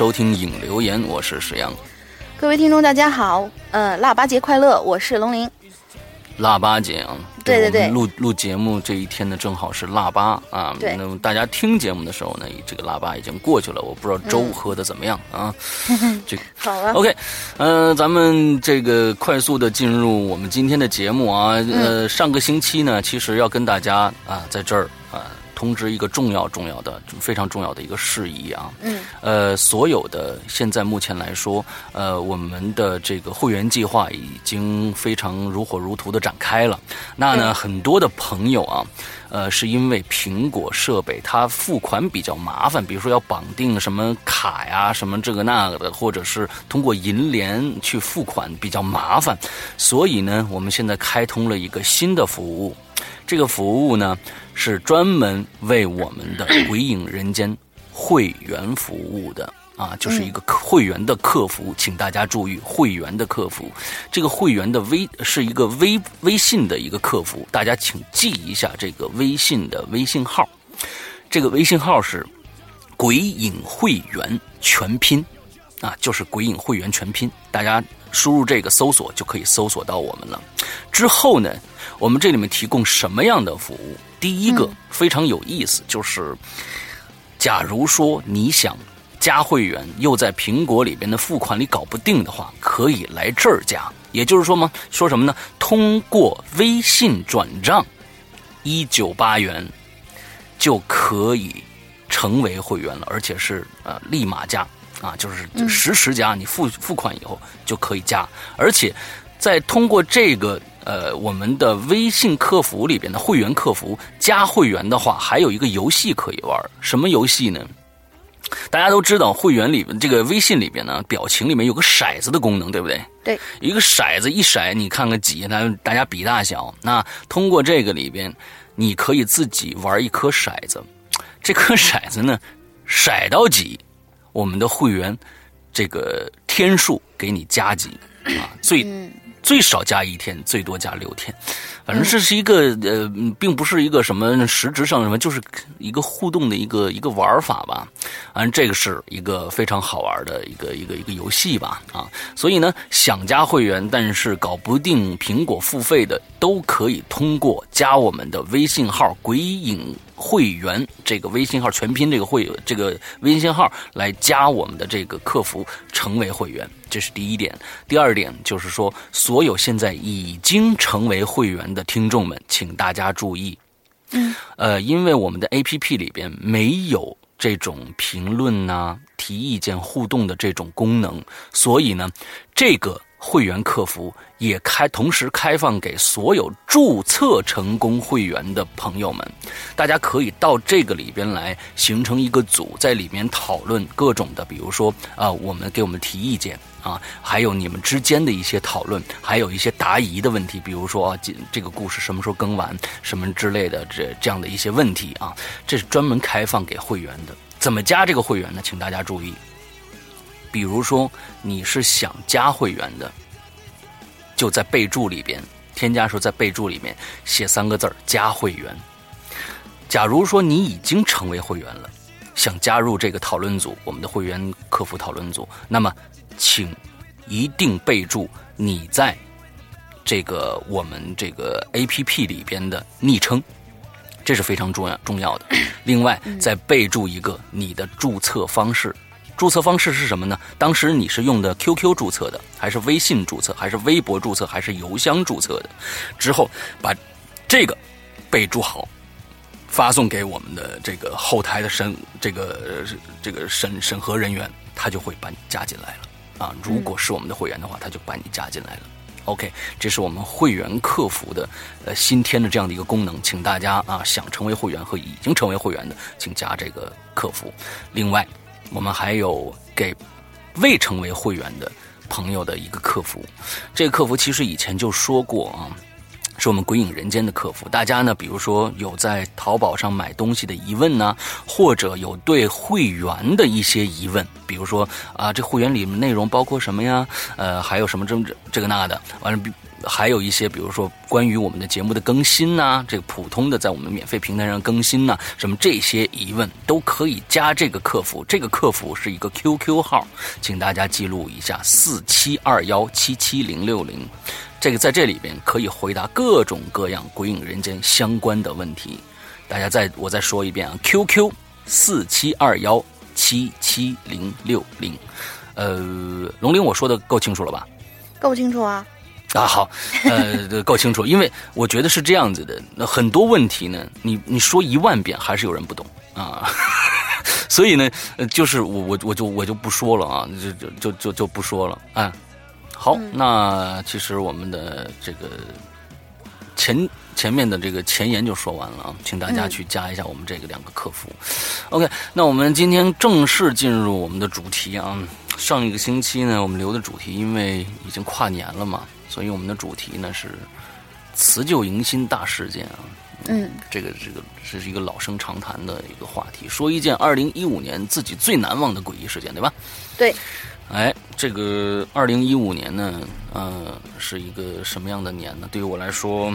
收听影留言，我是石阳。各位听众，大家好，呃，腊八节快乐，我是龙鳞。腊八节啊，对对对，录录节目这一天呢，正好是腊八啊。对。那么大家听节目的时候呢，这个腊八已经过去了，我不知道粥喝的怎么样啊。这个 好了。OK，呃，咱们这个快速的进入我们今天的节目啊。呃，上个星期呢，其实要跟大家啊，在这儿啊。通知一个重要、重要的、非常重要的一个事宜啊！嗯，呃，所有的现在目前来说，呃，我们的这个会员计划已经非常如火如荼的展开了。那呢，很多的朋友啊，呃，是因为苹果设备它付款比较麻烦，比如说要绑定什么卡呀、什么这个那个的，或者是通过银联去付款比较麻烦，所以呢，我们现在开通了一个新的服务。这个服务呢，是专门为我们的 《鬼影人间》会员服务的啊，就是一个会员的客服，请大家注意，会员的客服，这个会员的微是一个微微信的一个客服，大家请记一下这个微信的微信号，这个微信号是“鬼影会员全拼”，啊，就是“鬼影会员全拼”，大家输入这个搜索就可以搜索到我们了。之后呢？我们这里面提供什么样的服务？第一个非常有意思，就是假如说你想加会员，又在苹果里边的付款里搞不定的话，可以来这儿加。也就是说嘛？说什么呢？通过微信转账一九八元就可以成为会员了，而且是呃立马加啊，就是实时加。你付付款以后就可以加，而且在通过这个。呃，我们的微信客服里边的会员客服加会员的话，还有一个游戏可以玩。什么游戏呢？大家都知道，会员里边这个微信里边呢，表情里面有个骰子的功能，对不对？对，一个骰子一骰，你看看几，那大家比大小。那通过这个里边，你可以自己玩一颗骰子，这颗骰子呢，骰到几，我们的会员这个天数给你加几啊，最。最少加一天，最多加六天，反正这是一个呃，并不是一个什么实质上什么，就是一个互动的一个一个玩法吧。反正这个是一个非常好玩的一个一个一个游戏吧啊。所以呢，想加会员但是搞不定苹果付费的，都可以通过加我们的微信号“鬼影”。会员这个微信号全拼这个会这个微信号来加我们的这个客服成为会员，这是第一点。第二点就是说，所有现在已经成为会员的听众们，请大家注意，嗯，呃，因为我们的 A P P 里边没有这种评论呐、提意见、互动的这种功能，所以呢，这个。会员客服也开，同时开放给所有注册成功会员的朋友们，大家可以到这个里边来形成一个组，在里面讨论各种的，比如说啊，我们给我们提意见啊，还有你们之间的一些讨论，还有一些答疑的问题，比如说啊，这这个故事什么时候更完，什么之类的这这样的一些问题啊，这是专门开放给会员的。怎么加这个会员呢？请大家注意。比如说你是想加会员的，就在备注里边添加时候在备注里面写三个字儿加会员。假如说你已经成为会员了，想加入这个讨论组，我们的会员客服讨论组，那么请一定备注你在这个我们这个 A P P 里边的昵称，这是非常重要重要的。另外，再备注一个你的注册方式。注册方式是什么呢？当时你是用的 QQ 注册的，还是微信注册，还是微博注册，还是邮箱注册的？之后把这个备注好，发送给我们的这个后台的审这个这个审审核人员，他就会把你加进来了啊。如果是我们的会员的话，他就把你加进来了。OK，这是我们会员客服的呃新添的这样的一个功能，请大家啊想成为会员和已经成为会员的，请加这个客服。另外。我们还有给未成为会员的朋友的一个客服，这个客服其实以前就说过啊，是我们鬼影人间的客服。大家呢，比如说有在淘宝上买东西的疑问呢，或者有对会员的一些疑问，比如说啊，这会员里面内容包括什么呀？呃，还有什么这这个那的，完了。还有一些，比如说关于我们的节目的更新呐，这个普通的在我们免费平台上更新呐，什么这些疑问都可以加这个客服。这个客服是一个 QQ 号，请大家记录一下：四七二幺七七零六零。这个在这里边可以回答各种各样《鬼影人间》相关的问题。大家再我再说一遍啊，QQ 四七二幺七七零六零。呃，龙鳞，我说的够清楚了吧？够清楚啊。啊，好，呃，够清楚，因为我觉得是这样子的。那很多问题呢，你你说一万遍还是有人不懂啊，所以呢，就是我我我就我就不说了啊，就就就就就不说了啊。好，那其实我们的这个前前面的这个前言就说完了啊，请大家去加一下我们这个两个客服。OK，那我们今天正式进入我们的主题啊。上一个星期呢，我们留的主题，因为已经跨年了嘛。所以我们的主题呢是辞旧迎新大事件啊，嗯，这个这个这是一个老生常谈的一个话题，说一件二零一五年自己最难忘的诡异事件，对吧？对。哎，这个二零一五年呢，呃，是一个什么样的年呢？对于我来说，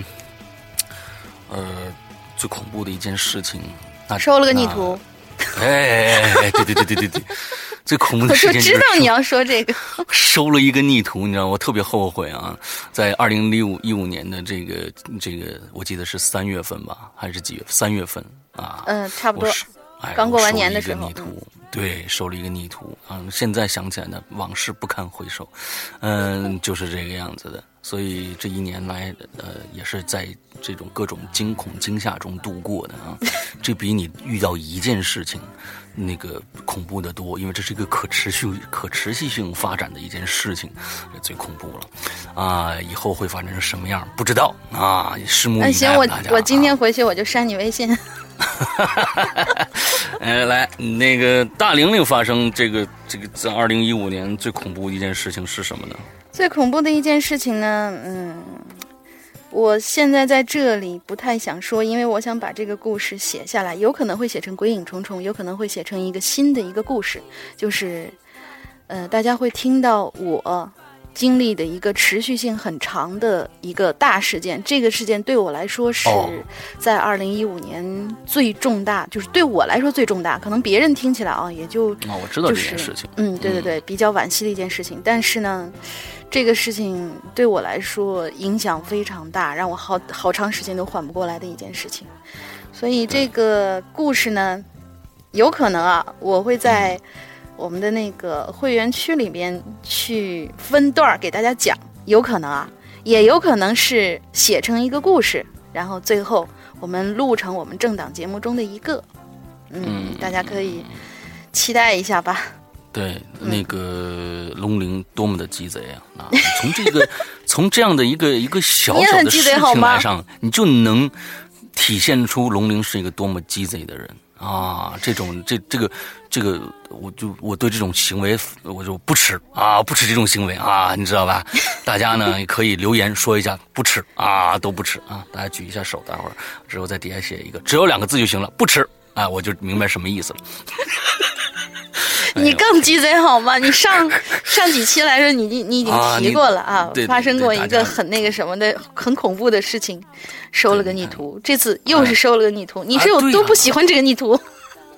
呃，最恐怖的一件事情，那收了个逆徒。哎，对对对对对对。最恐怖的事情就知道你要说这个，收了一个逆徒，你知道我特别后悔啊！在二零一五一五年的这个这个，我记得是三月份吧，还是几月？三月份啊，嗯，差不多。哎，刚过完年的时候，逆徒对，收了一个逆徒啊！现在想起来呢，往事不堪回首，嗯，就是这个样子的。所以这一年来，呃，也是在这种各种惊恐惊吓中度过的啊。这比你遇到一件事情。那个恐怖的多，因为这是一个可持续、可持续性发展的一件事情，最恐怖了啊！以后会发展成什么样，不知道啊！拭目以待。行，我我今天回去我就删你微信。哎，来，那个大玲玲发生这个这个在二零一五年最恐怖的一件事情是什么呢？最恐怖的一件事情呢，嗯。我现在在这里不太想说，因为我想把这个故事写下来，有可能会写成鬼影重重，有可能会写成一个新的一个故事，就是，呃，大家会听到我经历的一个持续性很长的一个大事件。这个事件对我来说是在二零一五年最重大，就是对我来说最重大。可能别人听起来啊，也就啊，我知道这件事情，嗯，对对对，比较惋惜的一件事情。但是呢。这个事情对我来说影响非常大，让我好好长时间都缓不过来的一件事情。所以这个故事呢，有可能啊，我会在我们的那个会员区里边去分段儿给大家讲，有可能啊，也有可能是写成一个故事，然后最后我们录成我们政党节目中的一个。嗯，大家可以期待一下吧。对，那个龙鳞多么的鸡贼啊！啊，从这个，从这样的一个一个小小的事情来上，你就能体现出龙鳞是一个多么鸡贼的人啊！这种这这个这个，我就我对这种行为我就不耻啊，不耻这种行为啊，你知道吧？大家呢 可以留言说一下不耻啊，都不耻啊！大家举一下手，待会儿之后在底下写一个，只有两个字就行了，不耻啊，我就明白什么意思了。你更鸡贼好吗？你上 上几期来说？你你你已经提过了啊，发生过一个很那个什么的很恐怖的事情，收了个逆徒。这次又是收了个逆徒，你是有多不喜欢这个逆徒？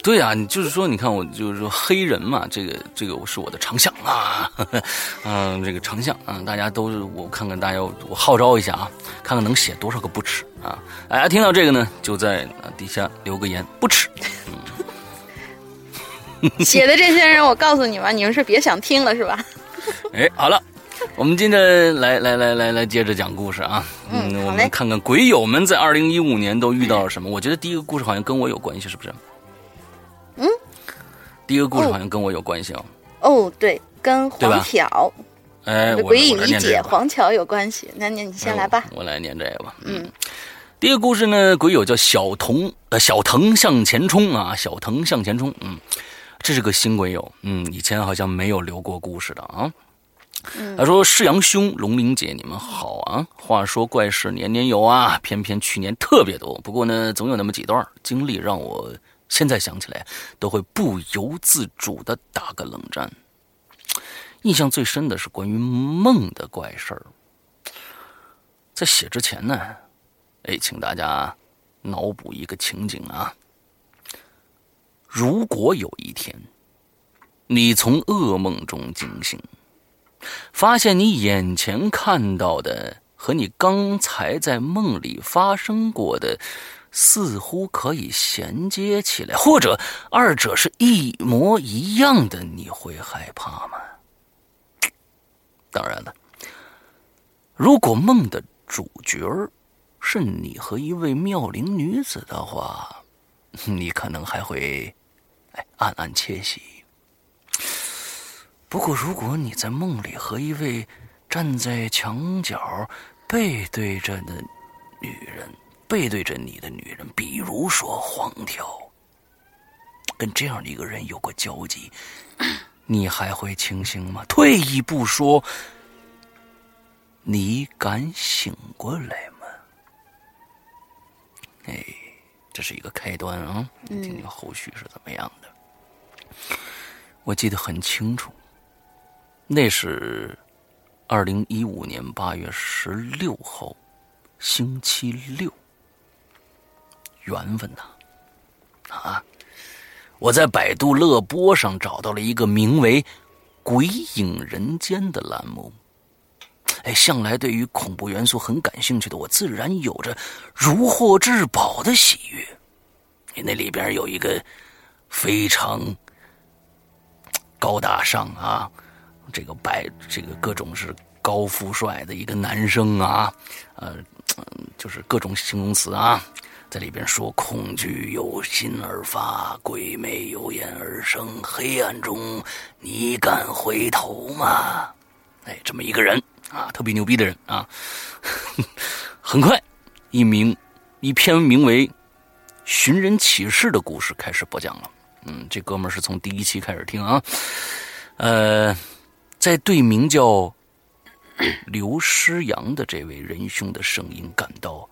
对啊，你就是说，你看我就是说黑人嘛，这个这个是我的长项啊，嗯，这个长项啊，大家都是我看看大家，我号召一下啊，看看能写多少个不耻啊！大家听到这个呢，就在底下留个言，不耻。写的这些人，我告诉你们，你们是别想听了是吧？哎，好了，我们今天来来来来来接着讲故事啊。嗯，我们看看鬼友们在二零一五年都遇到了什么。我觉得第一个故事好像跟我有关系，是不是？嗯，第一个故事好像跟我有关系哦。哦，对，跟黄条，哎，鬼影一姐黄桥有关系。那你你先来吧，我来念这个吧。嗯，第一个故事呢，鬼友叫小童，呃，小腾向前冲啊，小腾向前冲。嗯，这是个新鬼友，嗯，以前好像没有留过故事的啊。他说：“世阳兄、龙玲姐，你们好啊！话说怪事年年有啊，偏偏去年特别多。不过呢，总有那么几段经历让我。”现在想起来，都会不由自主的打个冷战。印象最深的是关于梦的怪事儿。在写之前呢，哎，请大家脑补一个情景啊。如果有一天，你从噩梦中惊醒，发现你眼前看到的和你刚才在梦里发生过的。似乎可以衔接起来，或者二者是一模一样的，你会害怕吗？当然了，如果梦的主角是你和一位妙龄女子的话，你可能还会哎暗暗窃喜。不过，如果你在梦里和一位站在墙角背对着的女人，背对着你的女人，比如说黄条，跟这样的一个人有过交集，你还会清醒吗？退一步说，你敢醒过来吗？哎，这是一个开端啊，听听后续是怎么样的。我记得很清楚，那是二零一五年八月十六号，星期六。缘分呐，啊！我在百度乐播上找到了一个名为《鬼影人间》的栏目。哎，向来对于恐怖元素很感兴趣的我，自然有着如获至宝的喜悦。那里边有一个非常高大上啊，这个白这个各种是高富帅的一个男生啊，呃，就是各种形容词啊。在里边说：“恐惧由心而发，鬼魅由眼而生。黑暗中，你敢回头吗？”哎，这么一个人啊，特别牛逼的人啊。很快，一名一篇名为《寻人启事》的故事开始播讲了。嗯，这哥们是从第一期开始听啊。呃，在对名叫刘诗阳的这位仁兄的声音感到。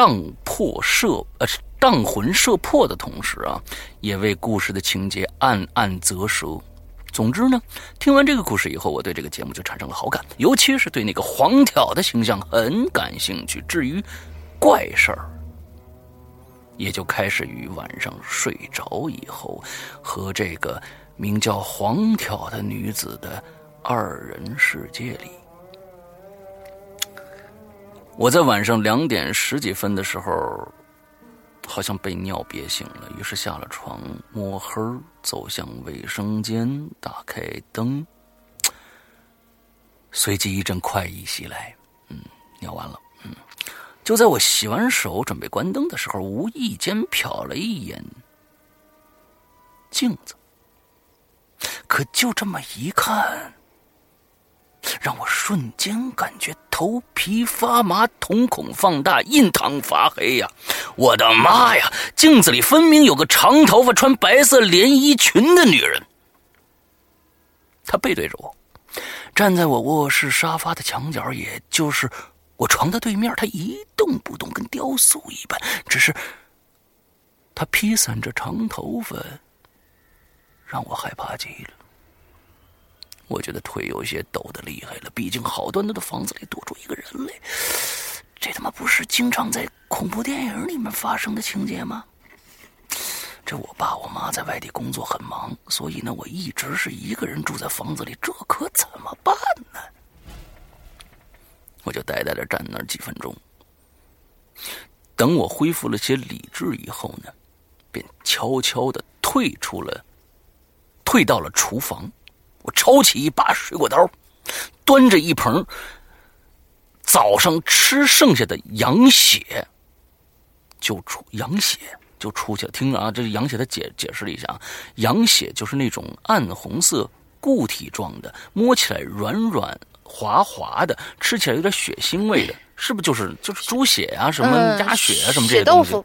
荡魄射呃荡魂摄魄的同时啊，也为故事的情节暗暗啧舌。总之呢，听完这个故事以后，我对这个节目就产生了好感，尤其是对那个黄挑的形象很感兴趣。至于怪事儿，也就开始于晚上睡着以后，和这个名叫黄挑的女子的二人世界里。我在晚上两点十几分的时候，好像被尿憋醒了，于是下了床，摸黑走向卫生间，打开灯，随即一阵快意袭来，嗯，尿完了，嗯，就在我洗完手准备关灯的时候，无意间瞟了一眼镜子，可就这么一看。让我瞬间感觉头皮发麻、瞳孔放大、印堂发黑呀！我的妈呀！镜子里分明有个长头发、穿白色连衣裙的女人，她背对着我，站在我卧室沙发的墙角，也就是我床的对面。她一动不动，跟雕塑一般。只是她披散着长头发，让我害怕极了。我觉得腿有些抖得厉害了，毕竟好端端的房子里多出一个人来，这他妈不是经常在恐怖电影里面发生的情节吗？这我爸我妈在外地工作很忙，所以呢，我一直是一个人住在房子里，这可怎么办呢？我就呆在这站那儿几分钟。等我恢复了些理智以后呢，便悄悄的退出了，退到了厨房。我抄起一把水果刀，端着一盆早上吃剩下的羊血，就出羊血。就出去了。听着啊，这羊血他解解释了一下啊，羊血就是那种暗红色固体状的，摸起来软软滑滑的，吃起来有点血腥味的，是不是就是就是猪血啊，什么鸭血啊，什么这些东西？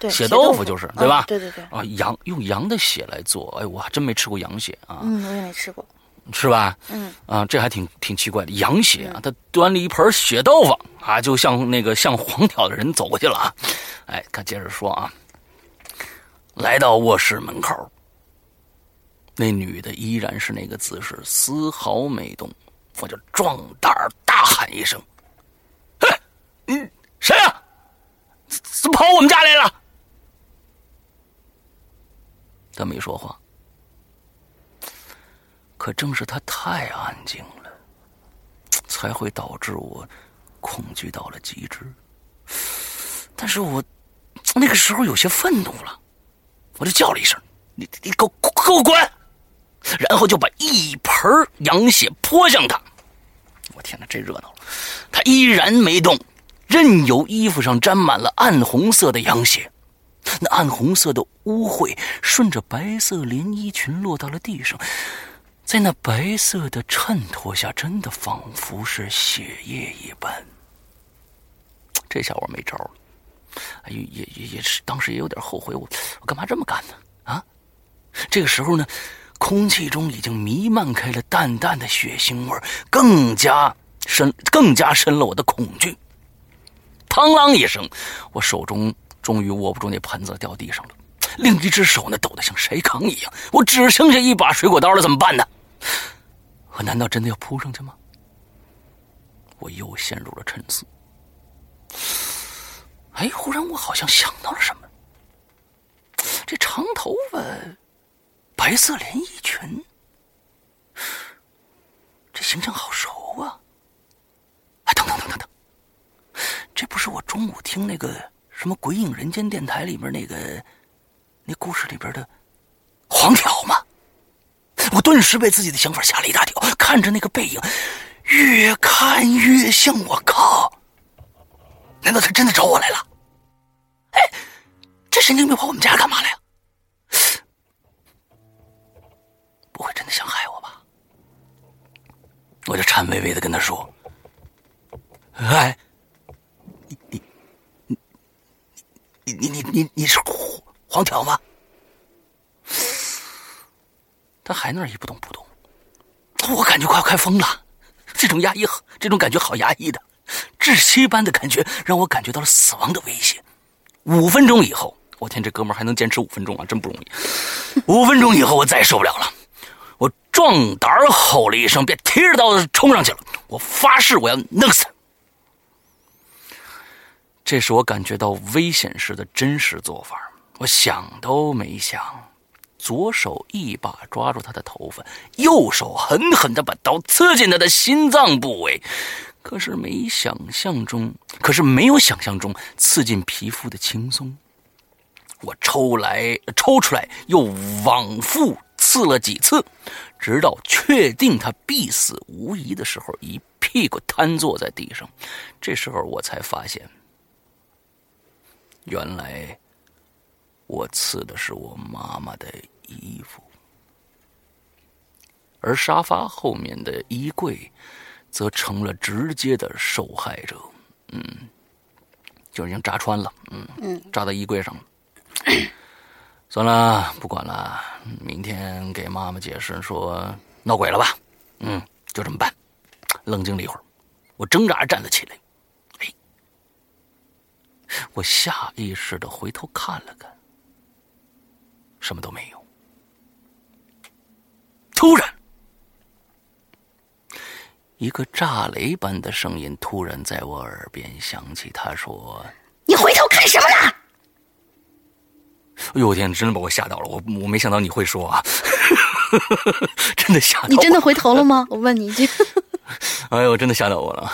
对，血豆腐就是对吧？对对对。啊，羊用羊的血来做，哎，我还真没吃过羊血啊。嗯，我也没吃过。是吧？嗯。啊，这还挺挺奇怪的，羊血啊！他端了一盆血豆腐啊，就像那个像黄条的人走过去了啊。哎，他接着说啊。来到卧室门口，那女的依然是那个姿势，丝毫没动。我就壮胆大喊一声：“嘿，你谁啊？怎么跑我们家来了？”他没说话，可正是他太安静了，才会导致我恐惧到了极致。但是我那个时候有些愤怒了。我就叫了一声：“你你给我给我滚！”然后就把一盆羊血泼向他。我天哪，这热闹了！他依然没动，任由衣服上沾满了暗红色的羊血。那暗红色的污秽顺着白色连衣裙落到了地上，在那白色的衬托下，真的仿佛是血液一般。这下我没招了。也也也是，当时也有点后悔，我我干嘛这么干呢？啊！这个时候呢，空气中已经弥漫开了淡淡的血腥味更加深，更加深了我的恐惧。嘡啷一声，我手中终于握不住那盆子，掉地上了。另一只手呢，抖得像筛糠一样。我只剩下一把水果刀了，怎么办呢？我难道真的要扑上去吗？我又陷入了沉思。哎，忽然我好像想到了什么。这长头发、白色连衣裙，这形象好熟啊！哎，等等等等等，这不是我中午听那个什么《鬼影人间》电台里面那个那故事里边的黄条吗？我顿时被自己的想法吓了一大跳看着那个背影越看越像我靠！难道他真的找我来了？哎这神经病跑我们家干嘛来了不会真的想害我吧？我就颤巍巍的跟他说哎你你你你你你你是黄条吗？他还那儿一不动不动，我感觉快要开疯了，这种压抑，这种感觉好压抑的，窒息般的感觉让我感觉到了死亡的威胁。五分钟以后，我天，这哥们还能坚持五分钟啊，真不容易。五分钟以后，我再也受不了了，我壮胆吼了一声，便提着刀子冲上去了。我发誓，我要弄死他。这是我感觉到危险时的真实做法。我想都没想，左手一把抓住他的头发，右手狠狠的把刀刺进他的心脏部位。可是没想象中，可是没有想象中刺进皮肤的轻松。我抽来抽出来，又往复刺了几次，直到确定他必死无疑的时候，一屁股瘫坐在地上。这时候我才发现，原来我刺的是我妈妈的衣服，而沙发后面的衣柜。则成了直接的受害者，嗯，就已经扎穿了，嗯，嗯，扎在衣柜上了。算了，不管了，明天给妈妈解释说闹鬼了吧，嗯，就这么办。冷静了一会儿，我挣扎着站了起来，哎，我下意识的回头看了看，什么都没有。突然。一个炸雷般的声音突然在我耳边响起，他说：“你回头看什么呢？”哎呦我天，真的把我吓到了，我我没想到你会说啊，真的吓到我。你真的回头了吗？我问你一句。哎呦，真的吓到我了！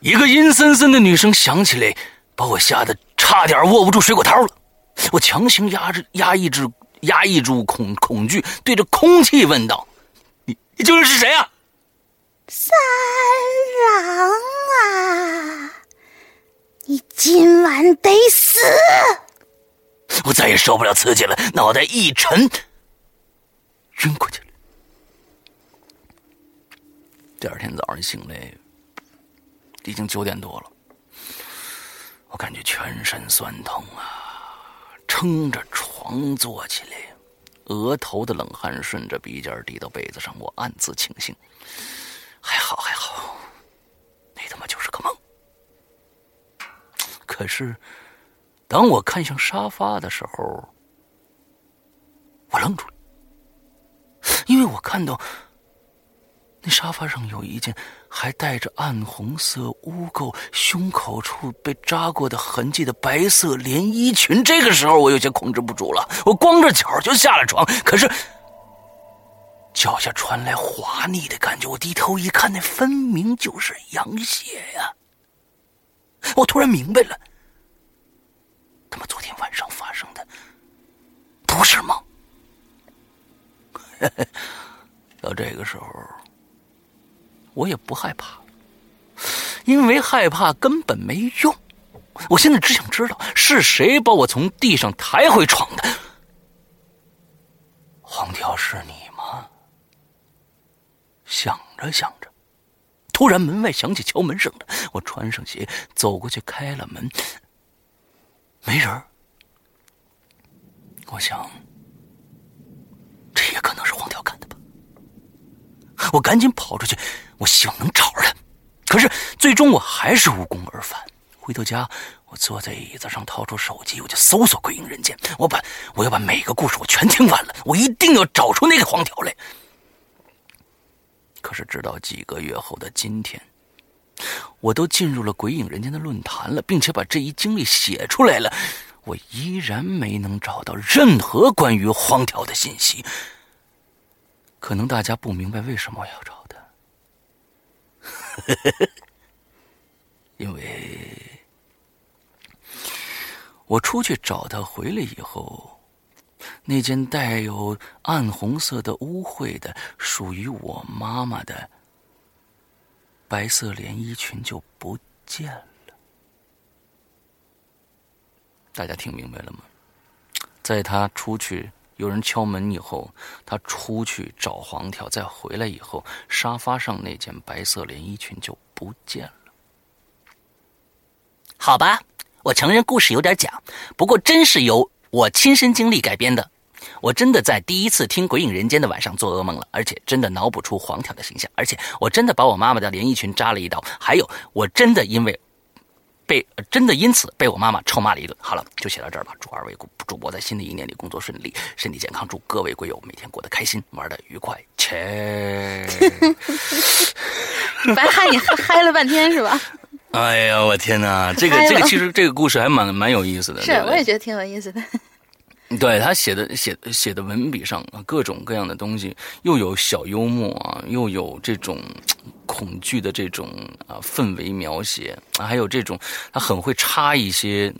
一个阴森森的女声响起来，把我吓得差点握不住水果刀了。我强行压制、压抑住、压抑住恐恐惧，对着空气问道：“你你究竟是谁啊？”三郎啊，你今晚得死！我再也受不了刺激了，脑袋一沉，晕过去了。第二天早上醒来，已经九点多了，我感觉全身酸痛啊，撑着床坐起来，额头的冷汗顺着鼻尖滴到被子上，我暗自庆幸，还好还好，那他妈就是个梦。可是，当我看向沙发的时候，我愣住了，因为我看到。那沙发上有一件还带着暗红色污垢、胸口处被扎过的痕迹的白色连衣裙。这个时候，我有些控制不住了，我光着脚就下了床。可是脚下传来滑腻的感觉，我低头一看，那分明就是羊血呀！我突然明白了，他妈昨天晚上发生的不是梦。到这个时候。我也不害怕，因为害怕根本没用。我现在只想知道是谁把我从地上抬回床的。黄条是你吗？想着想着，突然门外响起敲门声了。我穿上鞋走过去开了门，没人。我想，这也可能是黄条干的吧。我赶紧跑出去。我希望能找着他，可是最终我还是无功而返。回到家，我坐在椅子上，掏出手机，我就搜索《鬼影人间》。我把我要把每个故事我全听完了，我一定要找出那个黄条来。可是直到几个月后的今天，我都进入了《鬼影人间》的论坛了，并且把这一经历写出来了，我依然没能找到任何关于黄条的信息。可能大家不明白为什么我要找。他，呵呵呵因为我出去找他回来以后，那件带有暗红色的污秽的、属于我妈妈的白色连衣裙就不见了。大家听明白了吗？在他出去。有人敲门以后，他出去找黄条，再回来以后，沙发上那件白色连衣裙就不见了。好吧，我承认故事有点假，不过真是由我亲身经历改编的。我真的在第一次听《鬼影人间》的晚上做噩梦了，而且真的脑补出黄条的形象，而且我真的把我妈妈的连衣裙扎了一刀，还有我真的因为。被真的因此被我妈妈臭骂了一顿。好了，就写到这儿吧。祝二位主播在新的一年里工作顺利，身体健康。祝各位贵友每天过得开心，玩的愉快。切 白嗨你嗨了半天是吧？哎呀，我天哪！这个这个其实这个故事还蛮蛮有意思的。是，我也觉得挺有意思的。对他写的写写的文笔上啊，各种各样的东西，又有小幽默啊，又有这种恐惧的这种啊氛围描写，还有这种他很会插一些。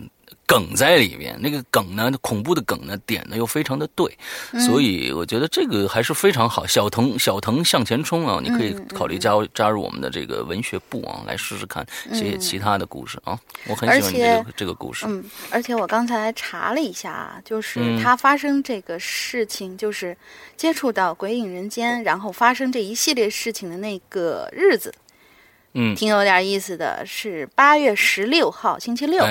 梗在里面，那个梗呢，恐怖的梗呢，点的又非常的对，所以我觉得这个还是非常好。小腾小腾向前冲啊，你可以考虑加加入我们的这个文学部啊，来试试看写写其他的故事啊。我很喜欢这个这个故事。嗯，而且我刚才查了一下啊，就是他发生这个事情，就是接触到鬼影人间，然后发生这一系列事情的那个日子。嗯，挺有点意思的，是八月十六号星期六。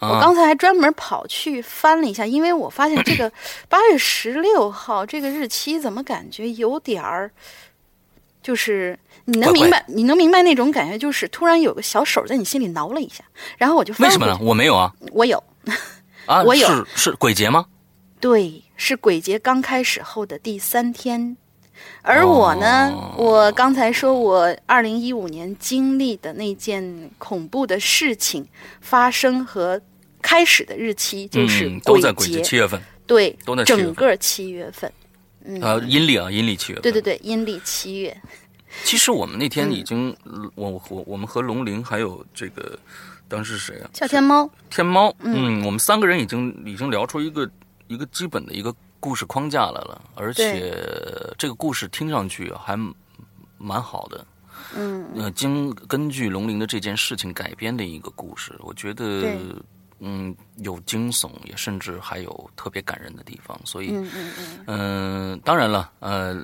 我刚才还专门跑去翻了一下，因为我发现这个 八月十六号这个日期怎么感觉有点儿，就是你能明白，你能明白那种感觉，就是突然有个小手在你心里挠了一下。然后我就为什么呢？我没有啊，我有 啊，我有是是鬼节吗？对，是鬼节刚开始后的第三天。而我呢，我刚才说，我二零一五年经历的那件恐怖的事情发生和开始的日期就是都在鬼节七月份。对，都在整个七月份。嗯，呃，阴历啊，阴历七月份。对对对，阴历七月。其实我们那天已经，嗯我我我们和龙鳞还有这个当时谁啊？叫天猫，天猫，嗯，我们三个人已经已经聊出一个一个基本的一个故事框架来了，而且这个故事听上去还蛮好的。嗯，呃，经根据龙鳞的这件事情改编的一个故事，我觉得，嗯，有惊悚，也甚至还有特别感人的地方。所以，嗯嗯嗯，嗯、当然了，呃，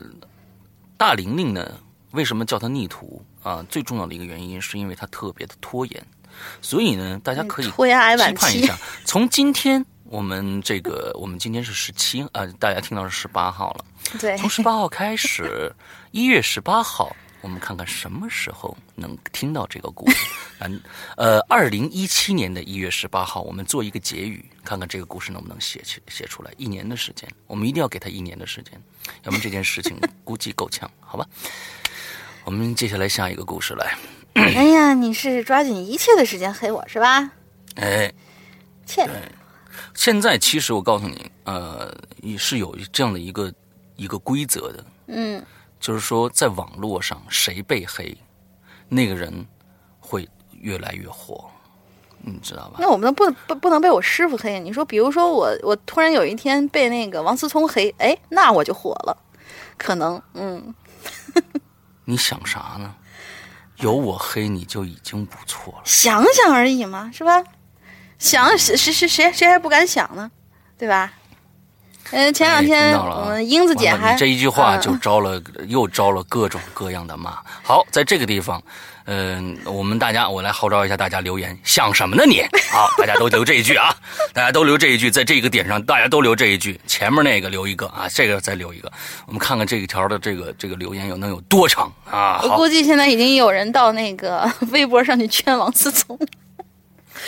大玲玲呢，为什么叫她逆徒啊？最重要的一个原因是因为她特别的拖延，所以呢，大家可以期盼一下，从今天我们这个，我们今天是十七，呃，大家听到是十八号了。对，从十八号开始，一月十八号，我们看看什么时候能听到这个故事。嗯，呃，二零一七年的一月十八号，我们做一个结语，看看这个故事能不能写起写出来。一年的时间，我们一定要给他一年的时间，要不然这件事情估计够呛，好吧？我们接下来下一个故事来。哎呀，你是抓紧一切的时间黑我是吧？哎，切，现在其实我告诉你，呃，也是有这样的一个一个规则的，嗯，就是说，在网络上谁被黑，那个人会越来越火，你知道吧？那我们不不不能被我师傅黑。你说，比如说我我突然有一天被那个王思聪黑，哎，那我就火了，可能，嗯，你想啥呢？有我黑你就已经不错了。想想而已嘛，是吧？想谁谁谁谁谁还不敢想呢，对吧？嗯，前两哎天听到了啊我们英子姐还这一句话嗯就招了，又招了各种各样的骂。好，在这个地方，嗯、我们大家，我来号召一下大家留言，想什么呢你？好，大家都留这一句啊，大家都留这一句，在这个点上，大家都留这一句，前面那个留一个啊，这个再留一个，我们看看这一条的这个这个留言有能有多长啊？我估，计现在已经有人到那个 微博上去圈王思聪，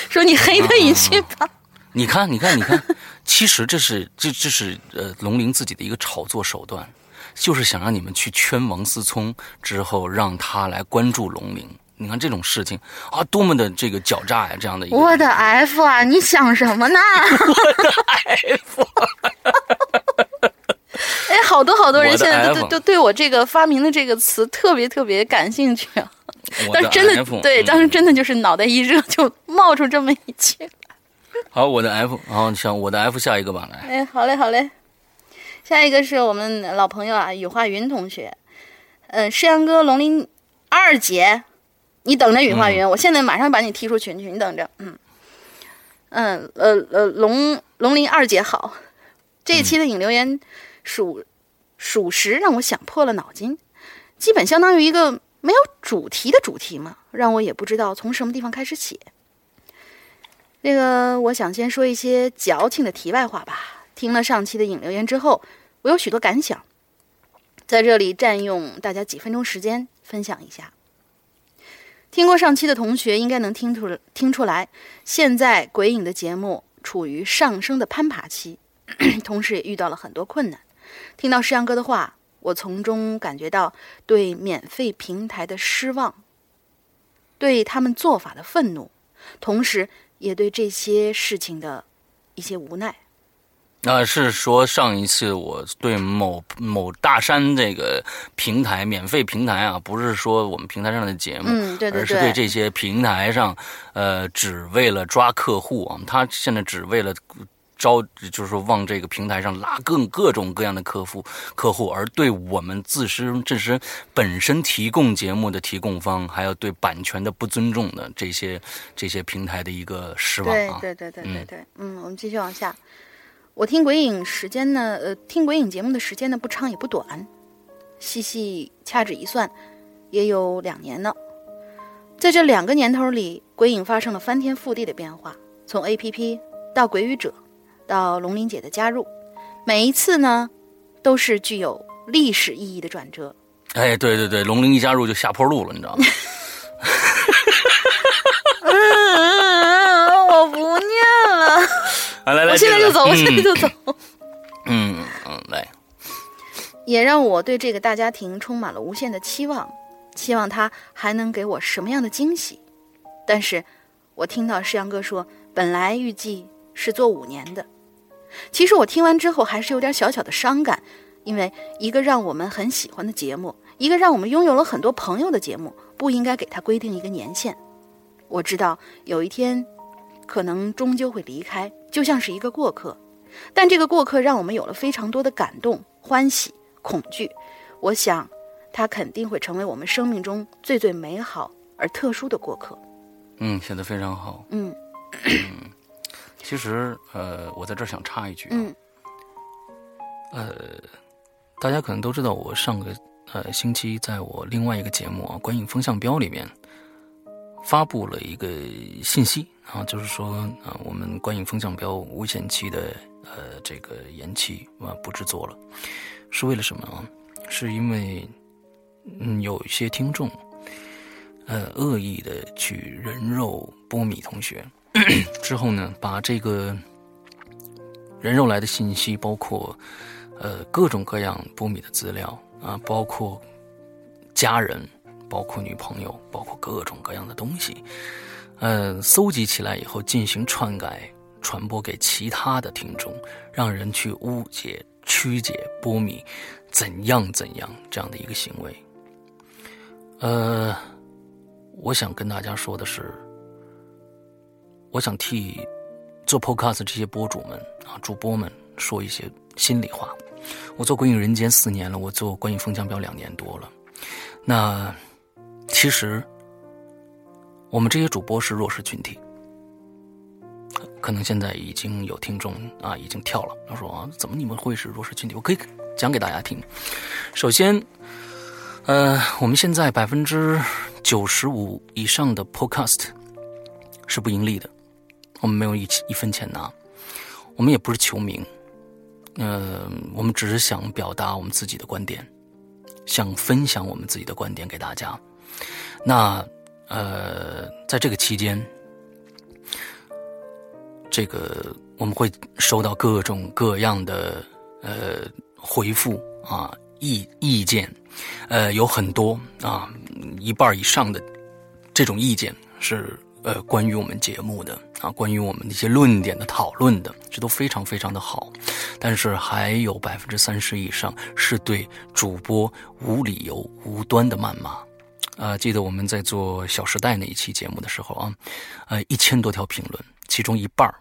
说你黑他一句吧。你看，你看，你看，其实这是这这是呃龙鳞自己的一个炒作手段，就是想让你们去圈王思聪，之后让他来关注龙鳞。你看这种事情啊，多么的这个狡诈呀！这样的一个我的 F 啊，你想什么呢？我的 F。哎，好多好多人现在都 F 都都对我这个发明的这个词特别特别感兴趣啊！我的但真的对，嗯当时真的就是脑袋一热就冒出这么一句。好，我的 F，好，行，我的 F 下一个吧，来，哎，好嘞，好嘞。下一个是我们老朋友啊，雨化云同学。嗯、诗阳哥、龙鳞二姐，你等着雨化云，我现在马上把你踢出群去，你等着。嗯，嗯，呃呃，龙龙鳞二姐好。这一期的引留言属属实让我想破了脑筋，基本相当于一个没有主题的主题嘛，让我也不知道从什么地方开始写。那个，我想先说一些矫情的题外话吧。听了上期的引留言之后，我有许多感想，在这里占用大家几分钟时间分享一下。听过上期的同学应该能听出听出来，现在鬼影的节目处于上升的攀爬期，同时也遇到了很多困难。听到诗阳哥的话，我从中感觉到对免费平台的失望，对他们做法的愤怒，同时也对这些事情的一些无奈。那、是说上一次我对某某大山这个平台免费平台啊，不是说我们平台上的节目，嗯，对对而是对这些平台上，呃，只为了抓客户啊，他现在只为了招，就是说往这个平台上拉更各种各样的客户客户，而对我们自身自身本身提供节目的提供方，还有对版权的不尊重的这些这些平台的一个失望啊。对对对对对对，嗯，我们继续往下。我听鬼影时间呢，呃，听鬼影节目的时间呢不长也不短，细细掐指一算，也有两年呢。在这两个年头里，鬼影发生了翻天覆地的变化，从 APP 到鬼语者，到龙玲姐的加入，每一次呢，都是具有历史意义的转折。哎，对对对，龙玲一加入就下坡路了，你知道吗？嗯，我不念了，来来来，我现在就走，我嗯现在就走。嗯嗯嗯，来，也让我对这个大家庭充满了无限的期望，期望他还能给我什么样的惊喜。但是，我听到世阳哥说，本来预计是做五年的，其实我听完之后还是有点小小的伤感，因为一个让我们很喜欢的节目，一个让我们拥有了很多朋友的节目，不应该给它规定一个年限。我知道有一天，可能终究会离开，就像是一个过客。但这个过客让我们有了非常多的感动、欢喜、恐惧。我想，他肯定会成为我们生命中最最美好而特殊的过客。嗯，写的非常好。嗯。其实，呃，我在这儿想插一句啊，呃，大家可能都知道，我上个呃星期在我另外一个节目啊《观影风向标》里面发布了一个信息啊，就是说啊，我们《观影风向标》无限期的呃这个延期啊不制作了，是为了什么啊？是因为嗯有一些听众呃恶意的去人肉波米同学。之后呢，把这个人肉来的信息，包括呃各种各样波米的资料啊，包括家人，包括女朋友，包括各种各样的东西，呃，搜集起来以后进行篡改，传播给其他的听众，让人去误解、曲解波米怎样怎样这样的一个行为。呃，我想跟大家说的是。我想替做 Podcast 这些博主们啊、主播们说一些心里话。我做《鬼影人间》四年了，我做《观影风向标》两年多了。那其实我们这些主播是弱势群体，可能现在已经有听众啊已经跳了，他说啊，怎么你们会是弱势群体？我可以讲给大家听。首先，呃，我们现在百分之九十五以上的 Podcast 是不盈利的。我们没有一一分钱拿，我们也不是求名，呃，我们只是想表达我们自己的观点，想分享我们自己的观点给大家。那呃，在这个期间，这个我们会收到各种各样的呃回复啊意意见，呃，有很多啊一半以上的这种意见是。呃，关于我们节目的啊，关于我们的一些论点的讨论的，这都非常非常的好。但是还有百分之三十以上是对主播无理由、无端的谩骂。啊，记得我们在做《小时代》那一期节目的时候啊，呃，一千多条评论，其中一半儿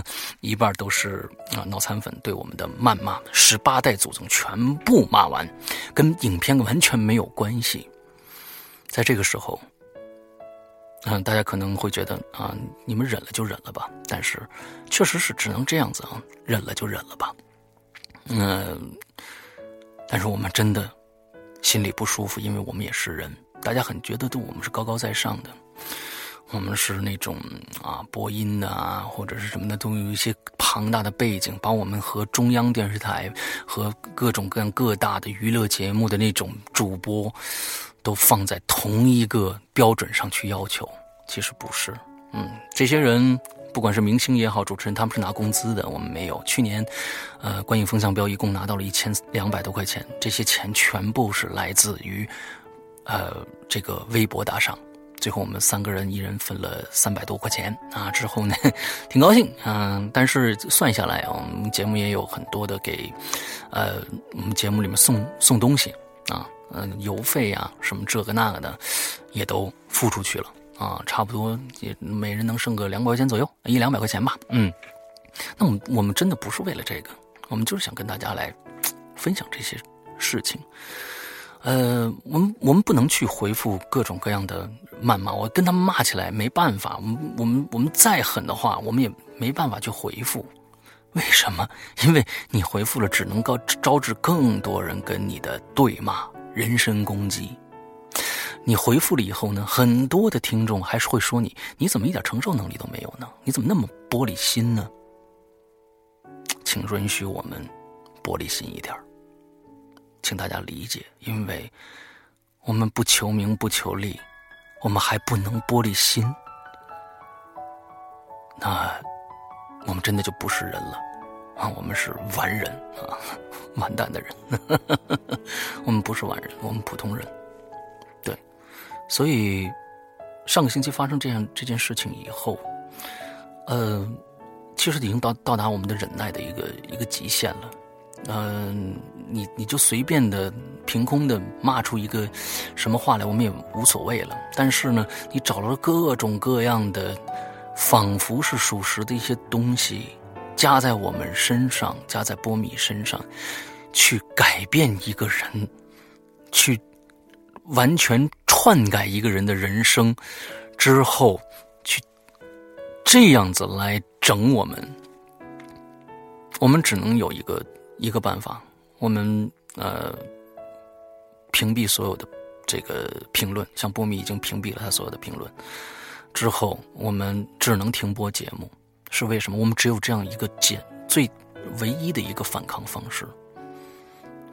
一半儿都是啊脑残粉对我们的谩骂，十八代祖宗全部骂完，跟影片完全没有关系。在这个时候。嗯，大家可能会觉得啊，你们忍了就忍了吧。但是，确实是只能这样子啊，忍了就忍了吧。嗯，但是我们真的心里不舒服，因为我们也是人。大家很觉得对我们是高高在上的，我们是那种啊播音的啊或者是什么的，都有一些庞大的背景，把我们和中央电视台和各种各样各大的娱乐节目的那种主播。都放在同一个标准上去要求，其实不是。嗯，这些人不管是明星也好，主持人他们是拿工资的，我们没有。去年，呃，观影风向标一共拿到了一千两百多块钱，这些钱全部是来自于，呃，这个微博打赏。最后我们三个人一人分了三百多块钱啊。之后呢，挺高兴啊。但是算下来，我们节目也有很多的给，呃，我们节目里面送送东西啊。嗯，邮费呀，什么这个那个的，也都付出去了啊，差不多也每人能剩个两百块钱左右，一两百块钱吧。嗯，那我们我们真的不是为了这个，我们就是想跟大家来分享这些事情。呃，我们我们不能去回复各种各样的谩骂，我跟他们骂起来没办法，我们我们我们再狠的话，我们也没办法去回复。为什么？因为你回复了，只能够招致更多人跟你的对骂。人身攻击，你回复了以后呢？很多的听众还是会说你，你怎么一点承受能力都没有呢？你怎么那么玻璃心呢？请允许我们玻璃心一点，请大家理解，因为我们不求名不求利，我们还不能玻璃心，那我们真的就不是人了。啊，我们是完人啊，完蛋的人。我们不是完人，我们普通人。对，所以上个星期发生这样这件事情以后，呃，其实已经到到达我们的忍耐的一个一个极限了。嗯，你你就随便的凭空的骂出一个什么话来，我们也无所谓了。但是呢，你找了各种各样的仿佛是属实的一些东西，加在我们身上，加在波米身上，去改变一个人，去完全篡改一个人的人生之后，去这样子来整我们，我们只能有一个。一个办法，我们呃屏蔽所有的这个评论，像波米已经屏蔽了他所有的评论。之后，我们只能停播节目，是为什么？我们只有这样一个简最唯一的一个反抗方式。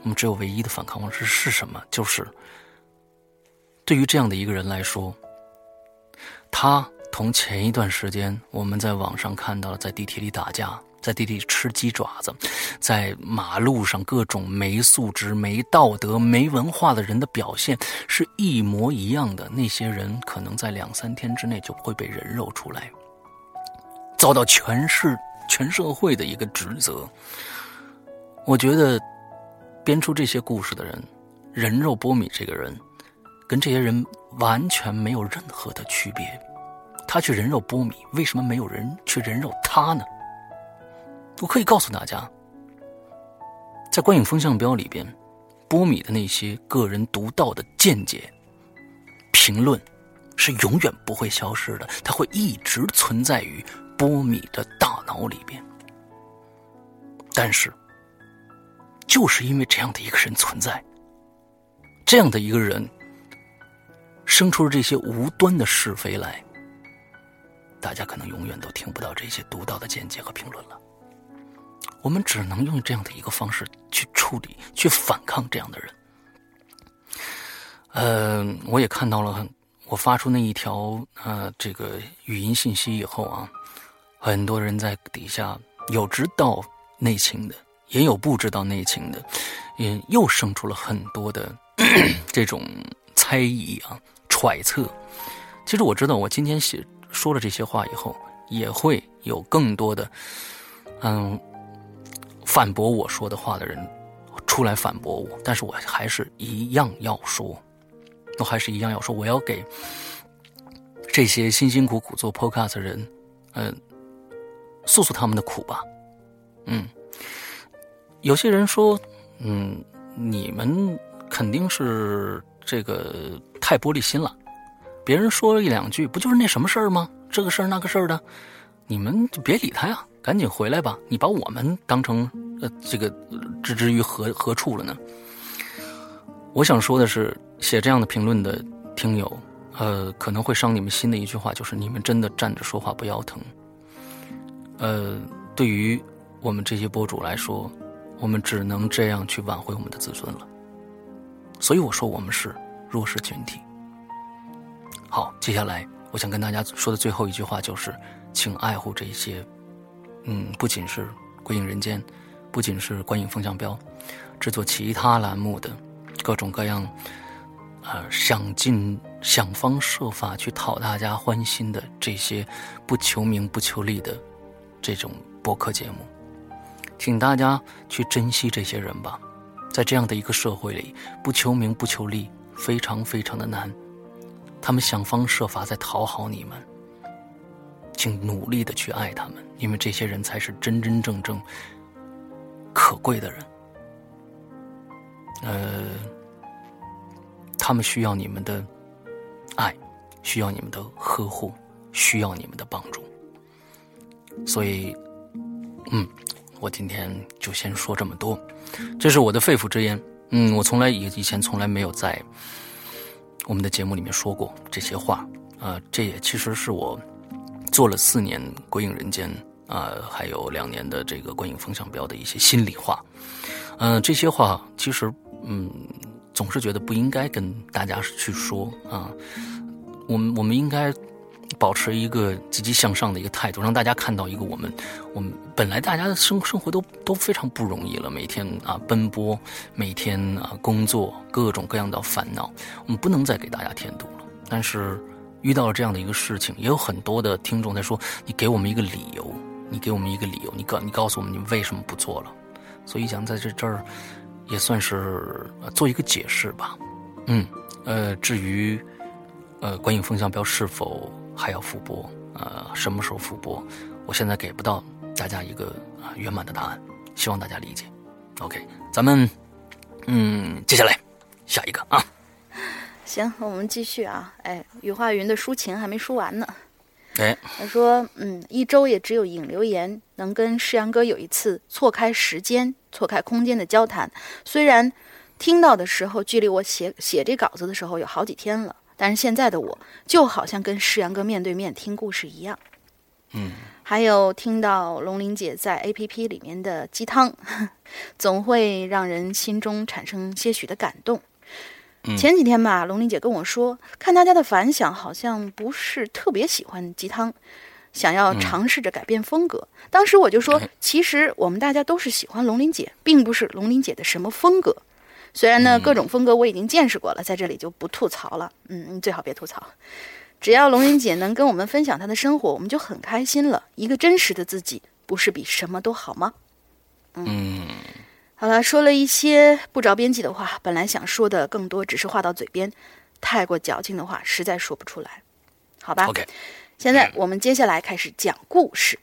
我们只有唯一的反抗方式是什么？就是对于这样的一个人来说，他同前一段时间我们在网上看到了在地铁里打架。在地铁里吃鸡爪子，在马路上各种没素质、没道德、没文化的人的表现是一模一样的。那些人可能在两三天之内就会被人肉出来，遭到全市全社会的一个指责。我觉得编出这些故事的人，人肉波米这个人，跟这些人完全没有任何的区别。他去人肉波米，为什么没有人去人肉他呢？我可以告诉大家，在观影风向标里边，波米的那些个人独到的见解、评论，是永远不会消失的，它会一直存在于波米的大脑里边。但是，就是因为这样的一个人存在，这样的一个人，生出了这些无端的是非来，大家可能永远都听不到这些独到的见解和评论了。我们只能用这样的一个方式去处理、去反抗这样的人。呃，我也看到了，我发出那一条呃这个语音信息以后啊，很多人在底下有知道内情的，也有不知道内情的，也又生出了很多的 这种猜疑啊、揣测。其实我知道，我今天写说了这些话以后，也会有更多的嗯。反驳我说的话的人出来反驳我，但是我还是一样要说，我还是一样要说，我要给这些辛辛苦苦做 Podcast 的人，嗯，诉诉他们的苦吧。嗯，有些人说，嗯，你们肯定是这个太玻璃心了，别人说一两句，不就是那什么事儿吗？这个事儿那个事儿的，你们就别理他呀。赶紧回来吧！你把我们当成呃这个置之于何何处了呢？我想说的是，写这样的评论的听友，呃，可能会伤你们心的一句话就是：你们真的站着说话不腰疼。呃，对于我们这些博主来说，我们只能这样去挽回我们的自尊了。所以我说，我们是弱势群体。好，接下来我想跟大家说的最后一句话就是：请爱护这些。嗯，不仅是《归影人间》，不仅是《观影风向标》，制作其他栏目的各种各样，啊，想尽想方设法去讨大家欢心的这些不求名不求利的这种播客节目，请大家去珍惜这些人吧。在这样的一个社会里，不求名不求利，非常非常的难。他们想方设法在讨好你们。请努力的去爱他们，因为这些人才是真真正正可贵的人。呃，他们需要你们的爱，需要你们的呵护，需要你们的帮助。所以，嗯，我今天就先说这么多。这是我的肺腑之言。嗯，我从来以以前从来没有在我们的节目里面说过这些话。呃，这也其实是我。做了四年《鬼影人间》啊，还有两年的这个《观影风向标》的一些心里话，嗯，这些话其实嗯，总是觉得不应该跟大家去说啊。我们我们应该保持一个积极向上的一个态度，让大家看到一个我们我们本来大家的生生活都都非常不容易了，每天啊奔波，每天啊工作，各种各样的烦恼，我们不能再给大家添堵了。但是。遇到了这样的一个事情，也有很多的听众在说：“你给我们一个理由，你给我们一个理由，你告你告诉我们你为什么不做了。所以想在这这儿也算是做一个解释吧。嗯，呃，至于呃观影风向标是否还要复播，呃，什么时候复播，我现在给不到大家一个啊圆满的答案，希望大家理解。OK，咱们嗯接下来下一个啊。行，我们继续啊。哎，雨化云的抒情还没说完呢。哎，他说，嗯，一周也只有引流言能跟世阳哥有一次错开时间、错开空间的交谈。虽然听到的时候距离我写写这稿子的时候有好几天了，但是现在的我就好像跟世阳哥面对面听故事一样。嗯，还有听到龙玲姐在 A P P 里面的鸡汤，总会让人心中产生些许的感动。前几天吧，龙玲姐跟我说，看大家的反响，好像不是特别喜欢鸡汤，想要尝试着改变风格。当时我就说，其实我们大家都是喜欢龙玲姐，并不是龙玲姐的什么风格。虽然呢，各种风格我已经见识过了，在这里就不吐槽了。嗯，你最好别吐槽。只要龙云姐能跟我们分享她的生活，我们就很开心了。一个真实的自己，不是比什么都好吗？嗯。好了，说了一些不着边际的话，本来想说的更多，只是话到嘴边，太过矫情的话实在说不出来，好吧？OK，现在我们接下来开始讲故事，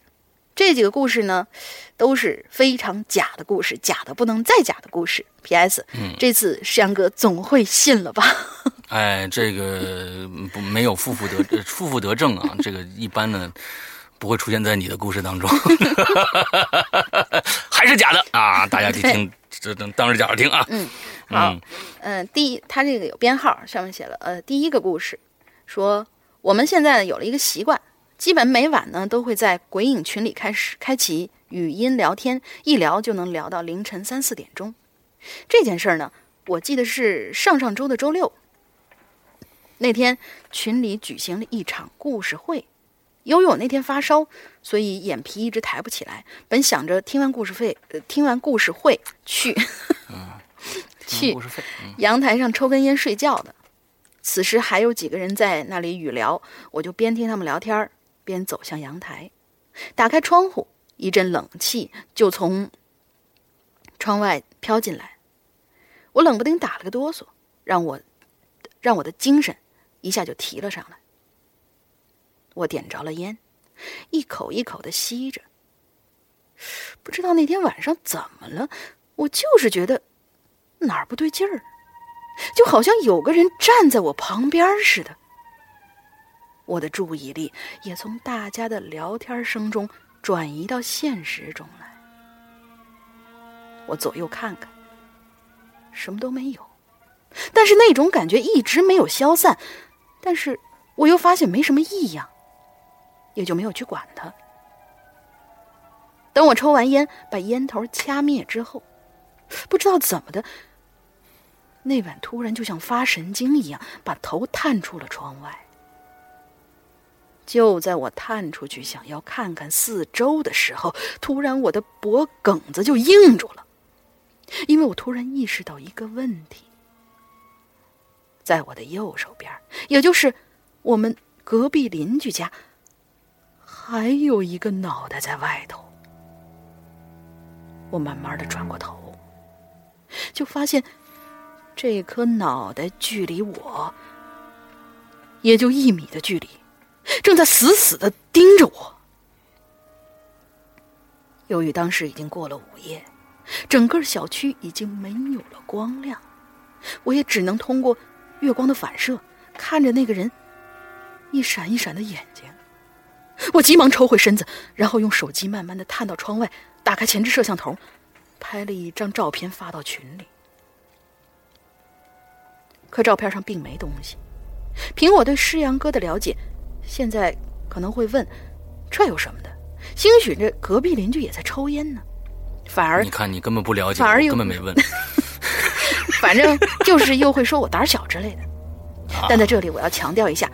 这几个故事呢都是非常假的故事，假的不能再假的故事。P.S. 这次山哥总会信了吧？哎，这个不没有负负得负负得正啊，这个一般呢。不会出现在你的故事当中，还是假的啊！大家去听，这当当是假的听啊。嗯，好，嗯，第一，他这个有编号，上面写了，呃，第一个故事说，我们现在有了一个习惯，基本每晚呢都会在鬼影群里开始开启语音聊天，一聊就能聊到凌晨三四点钟。这件事儿呢，我记得是上上周的周六，那天群里举行了一场故事会。由于我那天发烧，所以眼皮一直抬不起来。本想着听完故事会，呃，听完故事会去，去阳台上抽根烟睡觉的。此时还有几个人在那里语聊，我就边听他们聊天边走向阳台，打开窗户，一阵冷气就从窗外飘进来，我冷不丁打了个哆嗦，让我让我的精神一下就提了上来。我点着了烟，一口一口的吸着。不知道那天晚上怎么了，我就是觉得哪儿不对劲儿，就好像有个人站在我旁边似的。我的注意力也从大家的聊天声中转移到现实中来。我左右看看，什么都没有，但是那种感觉一直没有消散。但是我又发现没什么异样。也就没有去管他。等我抽完烟，把烟头掐灭之后，不知道怎么的，那晚突然就像发神经一样，把头探出了窗外。就在我探出去想要看看四周的时候，突然我的脖梗子就硬住了，因为我突然意识到一个问题：在我的右手边，也就是我们隔壁邻居家。还有一个脑袋在外头，我慢慢的转过头，就发现这颗脑袋距离我也就一米的距离，正在死死的盯着我。由于当时已经过了午夜，整个小区已经没有了光亮，我也只能通过月光的反射看着那个人一闪一闪的眼睛。我急忙抽回身子，然后用手机慢慢的探到窗外，打开前置摄像头，拍了一张照片发到群里。可照片上并没东西。凭我对诗阳哥的了解，现在可能会问，这有什么的？兴许这隔壁邻居也在抽烟呢。反而你看，你根本不了解，反而根本没问。反正就是又会说我胆小之类的。但在这里我要强调一下。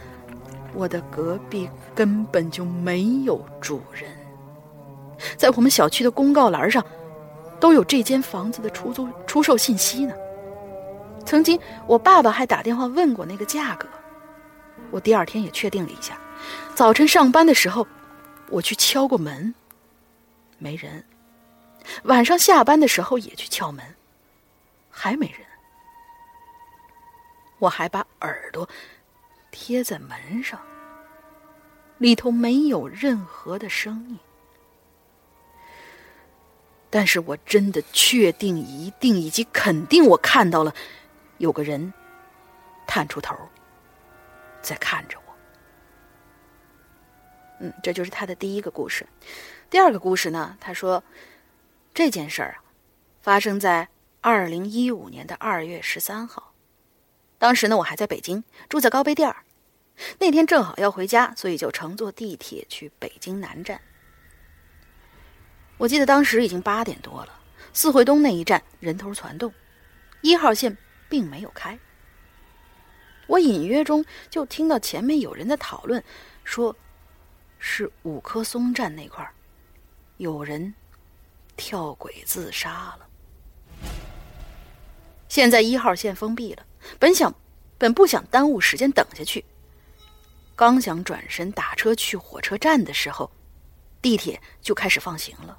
我的隔壁根本就没有主人，在我们小区的公告栏上，都有这间房子的出租出售信息呢。曾经我爸爸还打电话问过那个价格，我第二天也确定了一下。早晨上班的时候，我去敲过门，没人。晚上下班的时候也去敲门，还没人。我还把耳朵贴在门上，里头没有任何的声音。但是我真的确定、一定以及肯定，我看到了有个人探出头，在看着我。嗯，这就是他的第一个故事。第二个故事呢？他说这件事儿啊，发生在二零一五年的二月十三号。当时呢，我还在北京，住在高碑店儿。那天正好要回家，所以就乘坐地铁去北京南站。我记得当时已经八点多了，四惠东那一站人头攒动，一号线并没有开。我隐约中就听到前面有人在讨论，说是五棵松站那块儿有人跳轨自杀了。现在一号线封闭了，本想本不想耽误时间等下去，刚想转身打车去火车站的时候，地铁就开始放行了。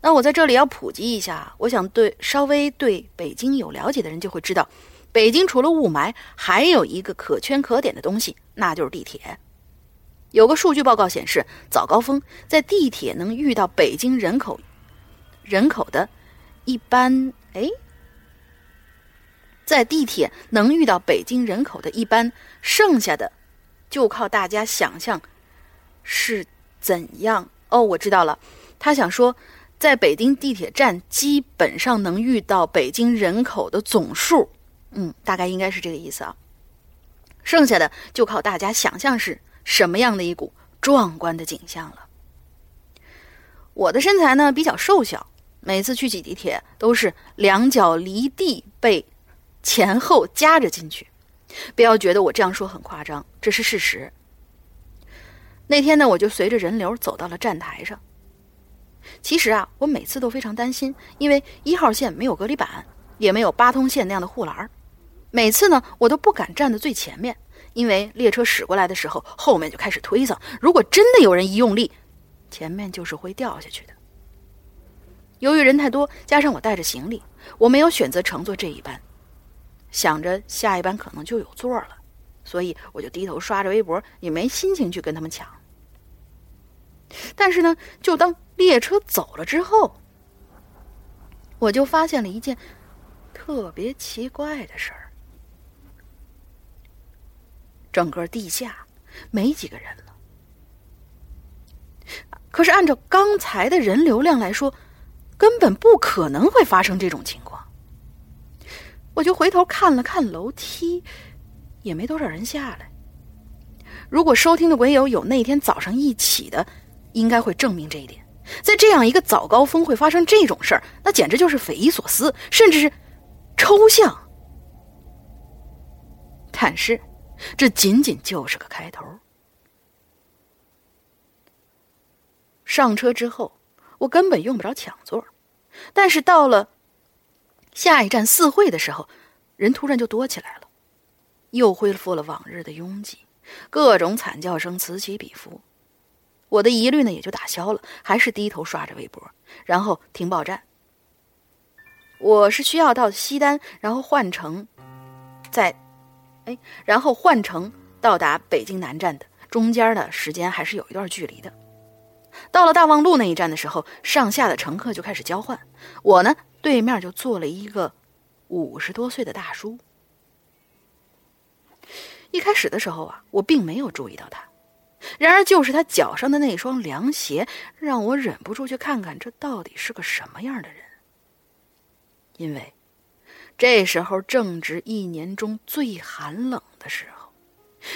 那我在这里要普及一下，我想对稍微对北京有了解的人就会知道，北京除了雾霾，还有一个可圈可点的东西，那就是地铁。有个数据报告显示，早高峰在地铁能遇到北京人口人口的，一般哎，在地铁能遇到北京人口的一般，剩下的就靠大家想象是怎样。哦，我知道了，他想说。在北京地铁站，基本上能遇到北京人口的总数，嗯，大概应该是这个意思啊。剩下的就靠大家想象是什么样的一股壮观的景象了。我的身材呢比较瘦小，每次去挤地铁都是两脚离地被前后夹着进去。不要觉得我这样说很夸张，这是事实。那天呢，我就随着人流走到了站台上。其实啊，我每次都非常担心，因为一号线没有隔离板，也没有八通线那样的护栏每次呢，我都不敢站在最前面，因为列车驶过来的时候，后面就开始推搡。如果真的有人一用力，前面就是会掉下去的。由于人太多，加上我带着行李，我没有选择乘坐这一班，想着下一班可能就有座了，所以我就低头刷着微博，也没心情去跟他们抢。但是呢，就当列车走了之后，我就发现了一件特别奇怪的事儿：整个地下没几个人了。可是按照刚才的人流量来说，根本不可能会发生这种情况。我就回头看了看楼梯，也没多少人下来。如果收听的鬼友有那天早上一起的。应该会证明这一点，在这样一个早高峰会发生这种事儿，那简直就是匪夷所思，甚至是抽象。但是，这仅仅就是个开头。上车之后，我根本用不着抢座，但是到了下一站四惠的时候，人突然就多起来了，又恢复了往日的拥挤，各种惨叫声此起彼伏。我的疑虑呢也就打消了，还是低头刷着微博，然后停报站。我是需要到西单，然后换乘，在，哎，然后换乘到达北京南站的，中间的时间还是有一段距离的。到了大望路那一站的时候，上下的乘客就开始交换，我呢对面就坐了一个五十多岁的大叔。一开始的时候啊，我并没有注意到他。然而，就是他脚上的那双凉鞋，让我忍不住去看看这到底是个什么样的人。因为这时候正值一年中最寒冷的时候，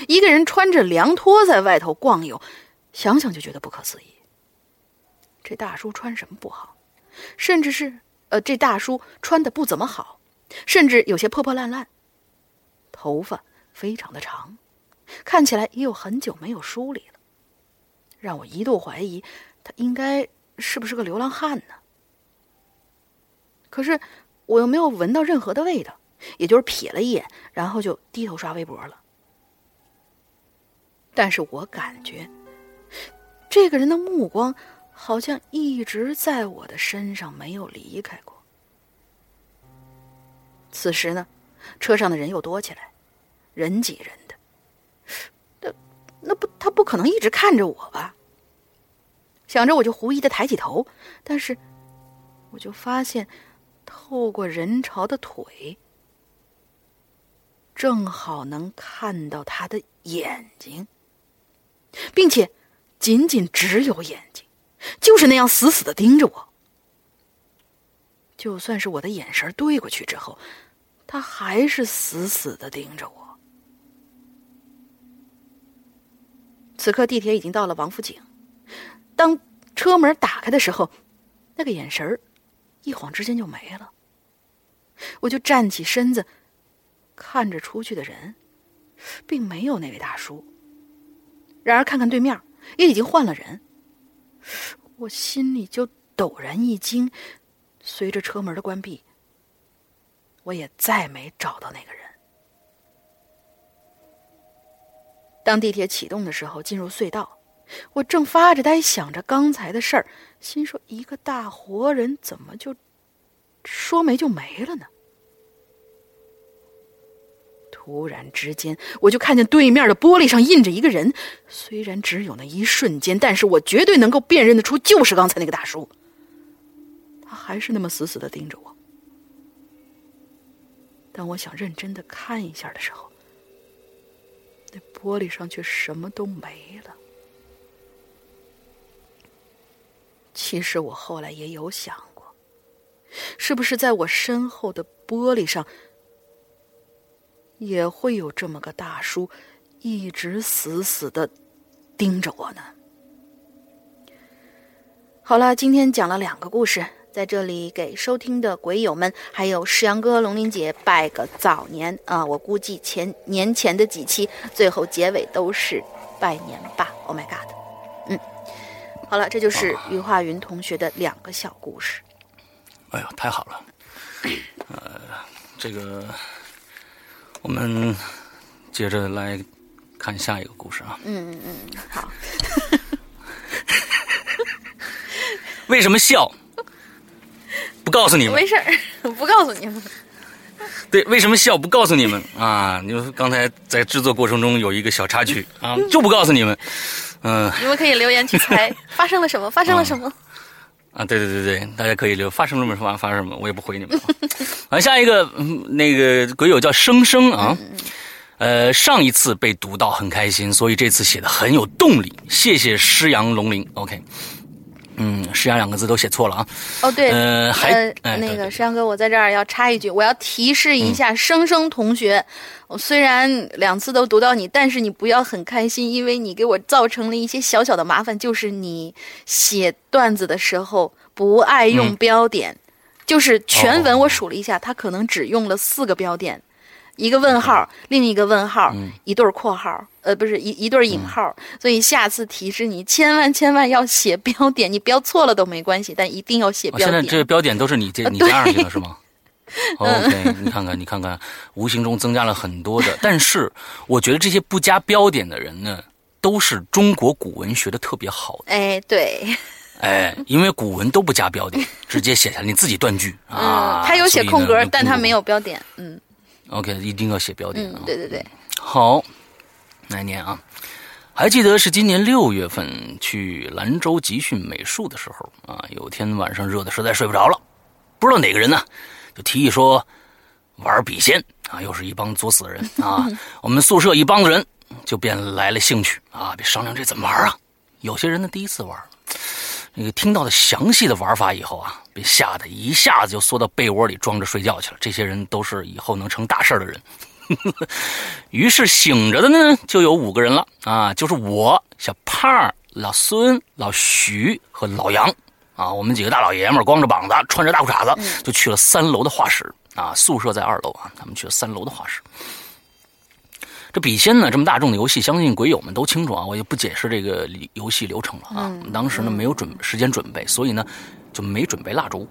一个人穿着凉拖在外头逛悠，想想就觉得不可思议。这大叔穿什么不好？甚至是，呃，这大叔穿的不怎么好，甚至有些破破烂烂，头发非常的长。看起来也有很久没有梳理了，让我一度怀疑他应该是不是个流浪汉呢？可是我又没有闻到任何的味道，也就是瞥了一眼，然后就低头刷微博了。但是我感觉这个人的目光好像一直在我的身上没有离开过。此时呢，车上的人又多起来，人挤人的。那那不，他不可能一直看着我吧？想着我就狐疑的抬起头，但是我就发现，透过人潮的腿，正好能看到他的眼睛，并且仅仅只有眼睛，就是那样死死的盯着我。就算是我的眼神对过去之后，他还是死死的盯着我。此刻地铁已经到了王府井。当车门打开的时候，那个眼神儿一晃之间就没了。我就站起身子，看着出去的人，并没有那位大叔。然而看看对面，也已经换了人，我心里就陡然一惊。随着车门的关闭，我也再没找到那个人。当地铁启动的时候，进入隧道。我正发着呆想着刚才的事儿，心说一个大活人怎么就说没就没了呢？突然之间，我就看见对面的玻璃上印着一个人，虽然只有那一瞬间，但是我绝对能够辨认得出，就是刚才那个大叔。他还是那么死死的盯着我。当我想认真的看一下的时候，那玻璃上却什么都没了。其实我后来也有想过，是不是在我身后的玻璃上，也会有这么个大叔，一直死死的盯着我呢？好了，今天讲了两个故事，在这里给收听的鬼友们，还有石阳哥、龙玲姐拜个早年啊！我估计前年前的几期，最后结尾都是拜年吧。Oh my god！嗯。好了，这就是于化云同学的两个小故事。哎呦，太好了！呃，这个我们接着来看下一个故事啊。嗯嗯嗯，好。为什么笑？不告诉你们。没事儿，不告诉你们。对，为什么笑？不告诉你们啊！你们刚才在制作过程中有一个小插曲啊，就不告诉你们。嗯，你们可以留言去猜 发生了什么，发生了什么？啊，对对对对，大家可以留发生了什么，发生什么，我也不回你们。啊，下一个那个鬼友叫生生啊，呃，上一次被读到很开心，所以这次写的很有动力，谢谢诗阳龙鳞，OK。嗯，石阳两个字都写错了啊！哦，对，呃，还那个石阳哥，我在这儿要插一句，我要提示一下生生同学，我虽然两次都读到你，但是你不要很开心，因为你给我造成了一些小小的麻烦，就是你写段子的时候不爱用标点，就是全文我数了一下，他可能只用了四个标点。一个问号，另一个问号，一对括号，呃，不是一一对引号，所以下次提示你千万千万要写标点，你标错了都没关系，但一定要写标点。现在这个标点都是你这你加上去的是吗？OK，你看看，你看看，无形中增加了很多的。但是我觉得这些不加标点的人呢，都是中国古文学的特别好的。哎，对，哎，因为古文都不加标点，直接写下来，你自己断句啊。他有写空格，但他没有标点，嗯。OK，一定要写标点啊！对对对，好，来年啊！还记得是今年六月份去兰州集训美术的时候啊，有天晚上热的实在睡不着了，不知道哪个人呢，就提议说玩笔仙啊，又是一帮作死的人啊！我们宿舍一帮子人就便来了兴趣啊，便商量这怎么玩啊？有些人呢第一次玩。那个听到的详细的玩法以后啊，被吓得一下子就缩到被窝里装着睡觉去了。这些人都是以后能成大事的人。于是醒着的呢，就有五个人了啊，就是我、小胖、老孙、老徐和老杨啊，我们几个大老爷们光着膀子，穿着大裤衩子，就去了三楼的画室啊。宿舍在二楼啊，他们去了三楼的画室。这笔仙呢，这么大众的游戏，相信鬼友们都清楚啊，我就不解释这个游戏流程了啊。当时呢没有准时间准备，所以呢就没准备蜡烛。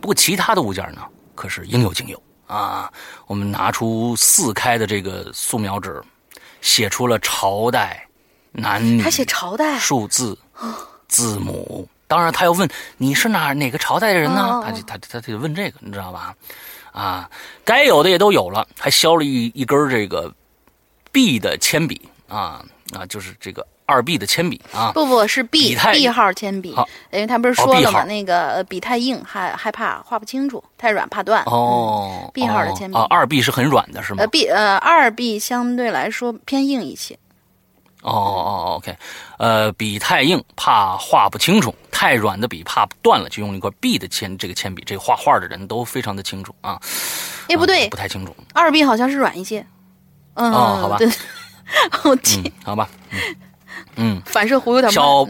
不过其他的物件呢可是应有尽有啊。我们拿出四开的这个素描纸，写出了朝代、男女、他写朝代、数字、字母当然，他要问你是哪哪个朝代的人呢？哦哦他就他他他就问这个，你知道吧？啊，该有的也都有了，还削了一一根这个 B 的铅笔啊啊，就是这个二 B 的铅笔啊。不不是 B B 号铅笔，因为他不是哦说了吗？号那个呃笔太硬，害害怕画不清楚，太软怕断。哦、B 号的铅笔哦，二 B 是很软的，是吗？呃 B 呃二 B 相对来说偏硬一些。哦哦，OK，呃，笔太硬怕画不清楚，太软的笔怕断了，就用一块 B 的铅这个铅笔，这个画画的人都非常的清楚啊。哎，不对啊不，太清楚。二 B 好像是软一些。嗯，哦好吧。对，我记嗯，好吧，嗯嗯。反射弧有点小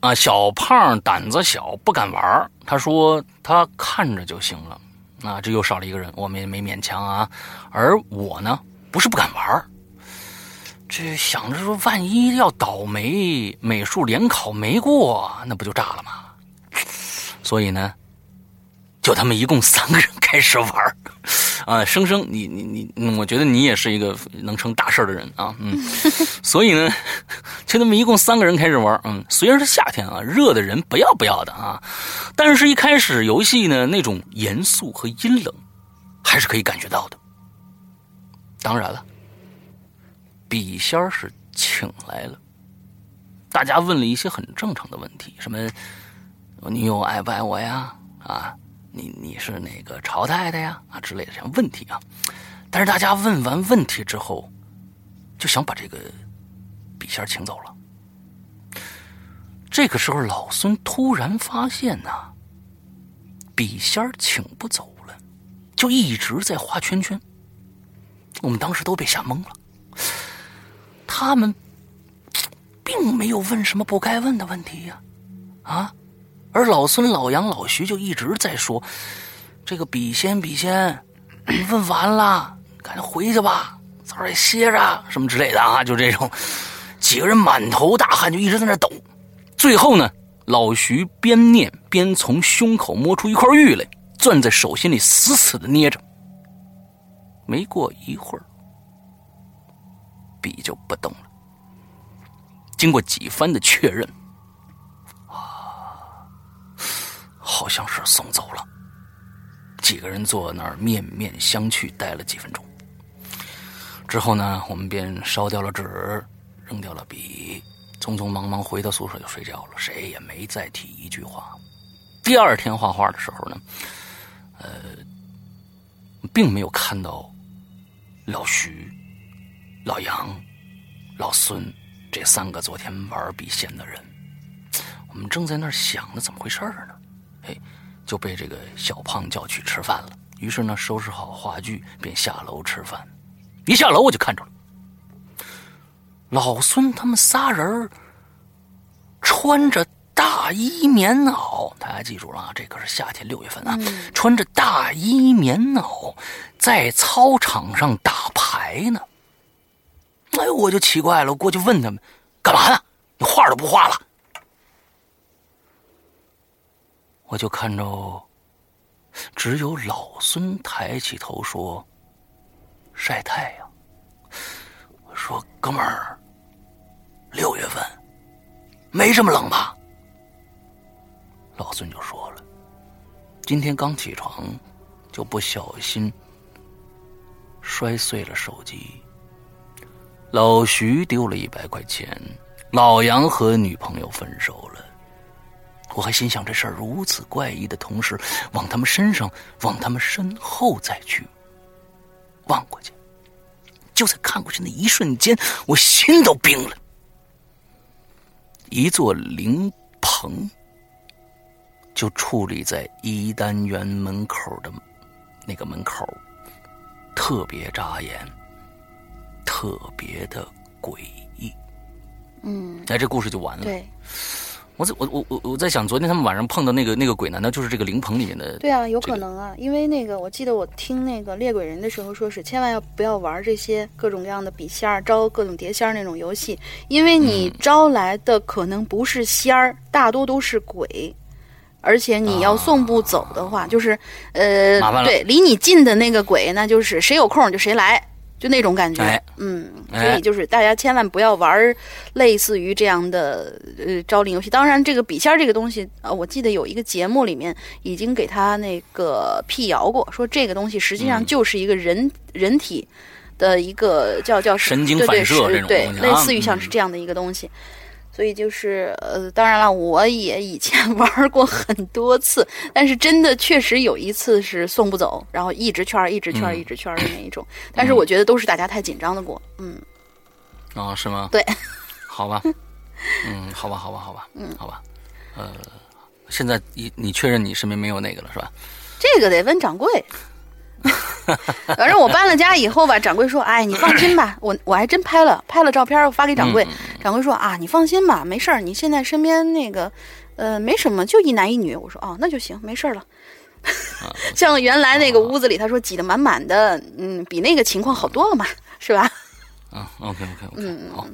啊，小胖胆子小，不敢玩儿。他说他看着就行了。啊，这又少了一个人，我们也没勉强啊。而我呢，不是不敢玩儿。这想着说，万一要倒霉，美术联考没过，那不就炸了吗？所以呢，就他们一共三个人开始玩儿啊，生生，你你你，嗯我觉得你也是一个能成大事儿的人啊，嗯，所以呢，就那么一共三个人开始玩儿，嗯，虽然是夏天啊，热的人不要不要的啊，但是一开始游戏呢，那种严肃和阴冷，还是可以感觉到的。当然了，笔仙儿是请来了，大家问了一些很正常的问题，什么你有爱不爱我呀？啊，你你是哪个朝代的呀？啊之类的这样问题啊。但是大家问完问题之后，就想把这个笔仙请走了。这个时候，老孙突然发现呢、笔仙请不走了，就一直在画圈圈。我们当时都被吓懵了。他们并没有问什么不该问的问题呀、啊，而老孙、老杨、老徐就一直在说：“这个笔仙，笔仙，你问完了，赶紧回去吧，早点歇着，什么之类的啊，就这种。”几个人满头大汗，就一直在那抖。最后呢，老徐边念边从胸口摸出一块玉来，攥在手心里死死的捏着。没过一会儿，笔就不动了。经过几番的确认，啊，好像是送走了。几个人坐那儿面面相觑，待了几分钟。之后呢，我们便烧掉了纸，扔掉了笔，匆匆忙忙回到宿舍就睡觉了，谁也没再提一句话。第二天画画的时候呢，呃，并没有看到老徐、老杨、老孙这三个昨天玩笔仙的人。我们正在那儿想着怎么回事呢，哎，就被这个小胖叫去吃饭了。于是呢，收拾好话剧，便下楼吃饭。一下楼我就看着了，老孙他们仨人穿着大衣棉袄，大家记住了啊，这可是夏天六月份啊，穿着大衣棉袄在操场上打牌呢。哎，我就奇怪了，过去问他们干嘛呢？你画都不画了？我就看着，只有老孙抬起头说。晒太阳。我说：“哥们儿，六月份没这么冷吧？”老孙就说了：“今天刚起床，就不小心摔碎了手机。老徐丢了一百块钱，老杨和女朋友分手了。我还心想这事儿如此怪异的同时，往他们身上，往他们身后再去。”望过去，就在看过去那一瞬间，我心都冰了。一座灵棚就矗立在一单元门口的那个门口，特别扎眼，特别的诡异。嗯，哎，这故事就完了。对我在我我我我在想，昨天他们晚上碰到那个那个鬼，难道就是这个灵棚里面的？对啊，有可能啊，因为那个我记得我听那个猎鬼人的时候说是千万要不要玩这些各种各样的笔仙儿、招各种碟仙儿那种游戏，因为你嗯招来的可能不是仙儿，大多都是鬼。而且你要送不走的话，就是呃对，离你近的那个鬼，那就是谁有空就谁来，就那种感觉。哎嗯，哎所以就是大家千万不要玩儿类似于这样的呃招灵游戏。当然，这个笔仙儿这个东西，呃，我记得有一个节目里面已经给他那个辟谣过，说这个东西实际上嗯就是一个人、人体的一个叫叫神经对对反射这种东西，啊类似于像嗯是这样的一个东西。所以就是呃，当然了，我也以前 玩过很多次，但是真的确实有一次是送不走，然后一直圈儿、一直圈儿、嗯一直圈儿的那一种。但是我觉得都是大家太紧张的过，嗯，啊，是吗？对，好吧，嗯，好吧，好吧，好吧，嗯，好吧，呃，现在你你确认你身边没有那个了是吧？这个得问掌柜。反正我搬了家以后吧，掌柜说：“哎，你放心吧，我我还真拍了拍了照片，我发给掌柜。掌柜说：啊，你放心吧，没事儿，你现在身边那个呃没什么，就一男一女。我说：哦，那就行，没事儿了。像原来那个屋子里，他说挤得满满的，嗯，比那个情况好多了嘛，是吧？啊，OK OK OK，嗯好，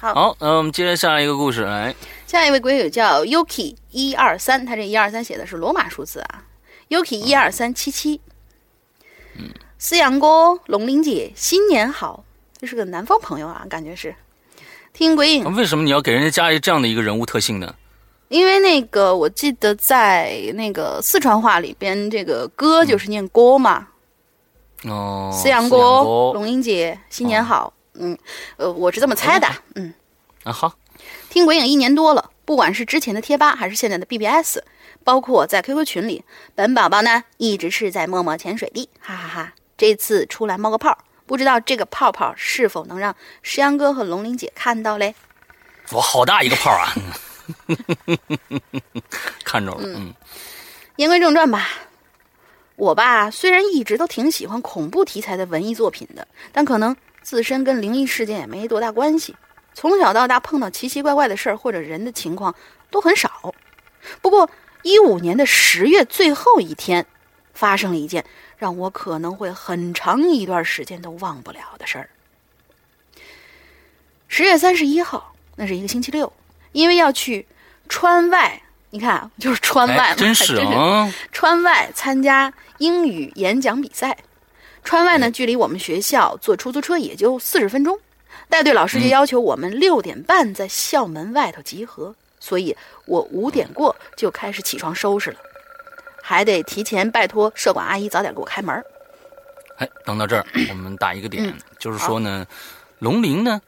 好好，那我们接着下一个故事来。下一位鬼友叫 Yuki 一二三，他这一二三写的是罗马数字啊，Yuki 一二三七七。嗯，思阳哥、龙玲姐，新年好！这是个南方朋友啊，感觉是。听鬼影，为什么你要给人家加一这样的一个人物特性呢？因为那个我记得在那个四川话里边，这个歌就是念锅嘛。哦，思阳阳哥、哥龙英姐，新年好。嗯，呃，我是这么猜的。嗯，啊，好，听鬼影一年多了，不管是之前的贴吧还是现在的 BBS，包括在 QQ 群里，本宝宝呢一直是在默默潜水的，哈哈哈这次出来冒个泡，不知道这个泡泡是否能让石阳哥和龙玲姐看到嘞？哇，好大一个泡啊！看着了，嗯言归正传吧，我吧虽然一直都挺喜欢恐怖题材的文艺作品的，但可能自身跟灵异事件也没多大关系。从小到大碰到奇奇怪怪的事儿或者人的情况都很少。不过一五年的十月最后一天，发生了一件让我可能会很长一段时间都忘不了的事儿。十月三十一号，那是一个星期六，因为要去川外，你看就是川外真是还啊，川外参加英语演讲比赛。川外呢，距离我们学校坐出租车也就四十分钟。带队老师就要求我们六点半在校门外头集合，所以我五点过就开始起床收拾了，还得提前拜托社管阿姨早点给我开门。哎，等到这儿，我们打一个点，嗯就是说呢，龙陵呢，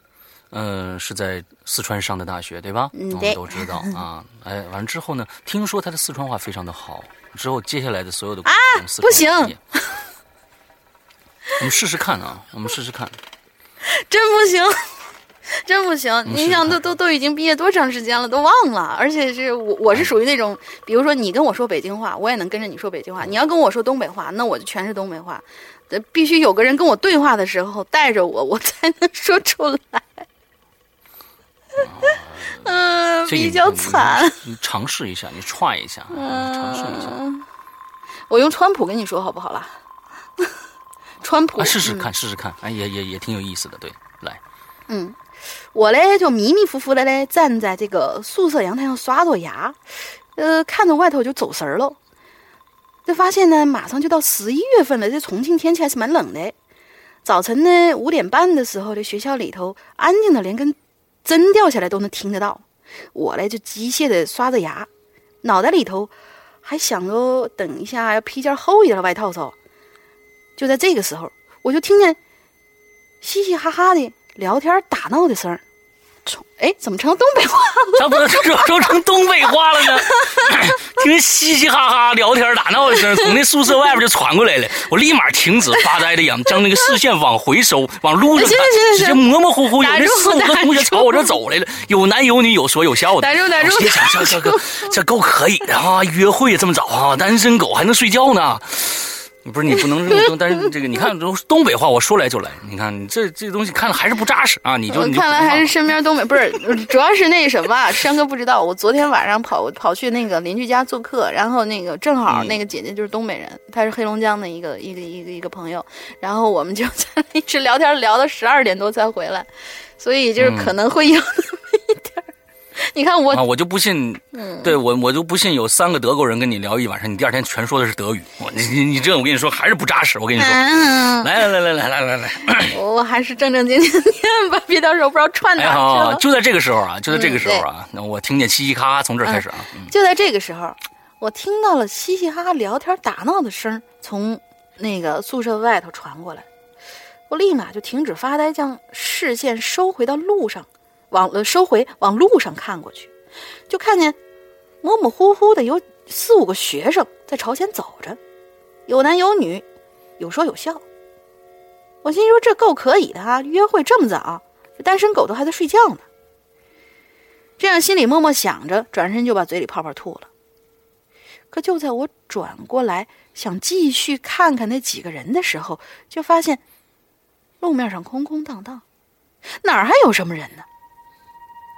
呃，是在四川上的大学，对吧？嗯对我们都知道 啊。哎，完了之后呢，听说他的四川话非常的好，之后接下来的所有的啊不行，我们试试看啊，我们试试看。真不行，真不行！嗯你想，都都都已经毕业多长时间了，都忘了。而且是我，我是属于那种，比如说你跟我说北京话，我也能跟着你说北京话；你要跟我说东北话，那我就全是东北话。得必须有个人跟我对话的时候带着我，我才能说出来。嗯、这个比较惨。你尝试一下，你踹一下，尝试一下，我用川普跟你说好不好啦？川普，啊，试试嗯看，试试看，哎，也也也挺有意思的，对，来，嗯，我嘞就迷迷糊糊的嘞站在这个宿舍阳台上刷着牙，呃，看着外头就走神儿了。就发现呢，马上就到十一月份了，这重庆天气还是蛮冷的。早晨呢五点半的时候，这学校里头安静的连根针掉下来都能听得到。我嘞就机械的刷着牙，脑袋里头还想着等一下要披件厚一点的外套着。就在这个时候，我就听见嘻嘻哈哈的聊天打闹的声儿。从哎，怎么成东北话了？咋不能说说成东北话了呢？听嘻嘻哈哈聊天打闹的声，从那宿舍外边就传过来了。我立马停止发呆的样，将那个视线往回收，往路上看行行行，直接模模糊糊有那四五个同学朝我这走来了，有男有女，有说有笑的。打住打住这这这够可以的啊！约会这么早啊，单身狗还能睡觉呢。不是你不能这么，但是这个你看东北话，我说来就来。你看你这这东西看了还是不扎实啊！你就看来还是身边东北不是，主要是那什么，山哥不知道。我昨天晚上跑跑去那个邻居家做客，然后那个正好嗯那个姐姐就是东北人，她是黑龙江的一个一个一个一个朋友，然后我们就 在那一直聊天聊到十二点多才回来，所以就是可能会有。你看我，我就不信，对我，我就不信有三个德国人跟你聊一晚上，你第二天全说的是德语。你你你这，我跟你说还是不扎实。我跟你说，来来来来来来来来，我还是正正经经念吧，别到时候不知道串哪去了。就在这个时候啊，就在这个时候啊，那我听见嘻嘻哈哈从这儿开始啊。就在这个时候，我听到了嘻嘻哈哈聊天打闹的声从那个宿舍外头传过来，我立马就停止发呆，将视线收回到路上。往呃收回往路上看过去，就看见模模糊糊的有四五个学生在朝前走着，有男有女，有说有笑。我心说这够可以的啊，约会这么早，这单身狗都还在睡觉呢。这样心里默默想着，转身就把嘴里泡泡吐了。可就在我转过来想继续看看那几个人的时候，就发现路面上空空荡荡，哪儿还有什么人呢？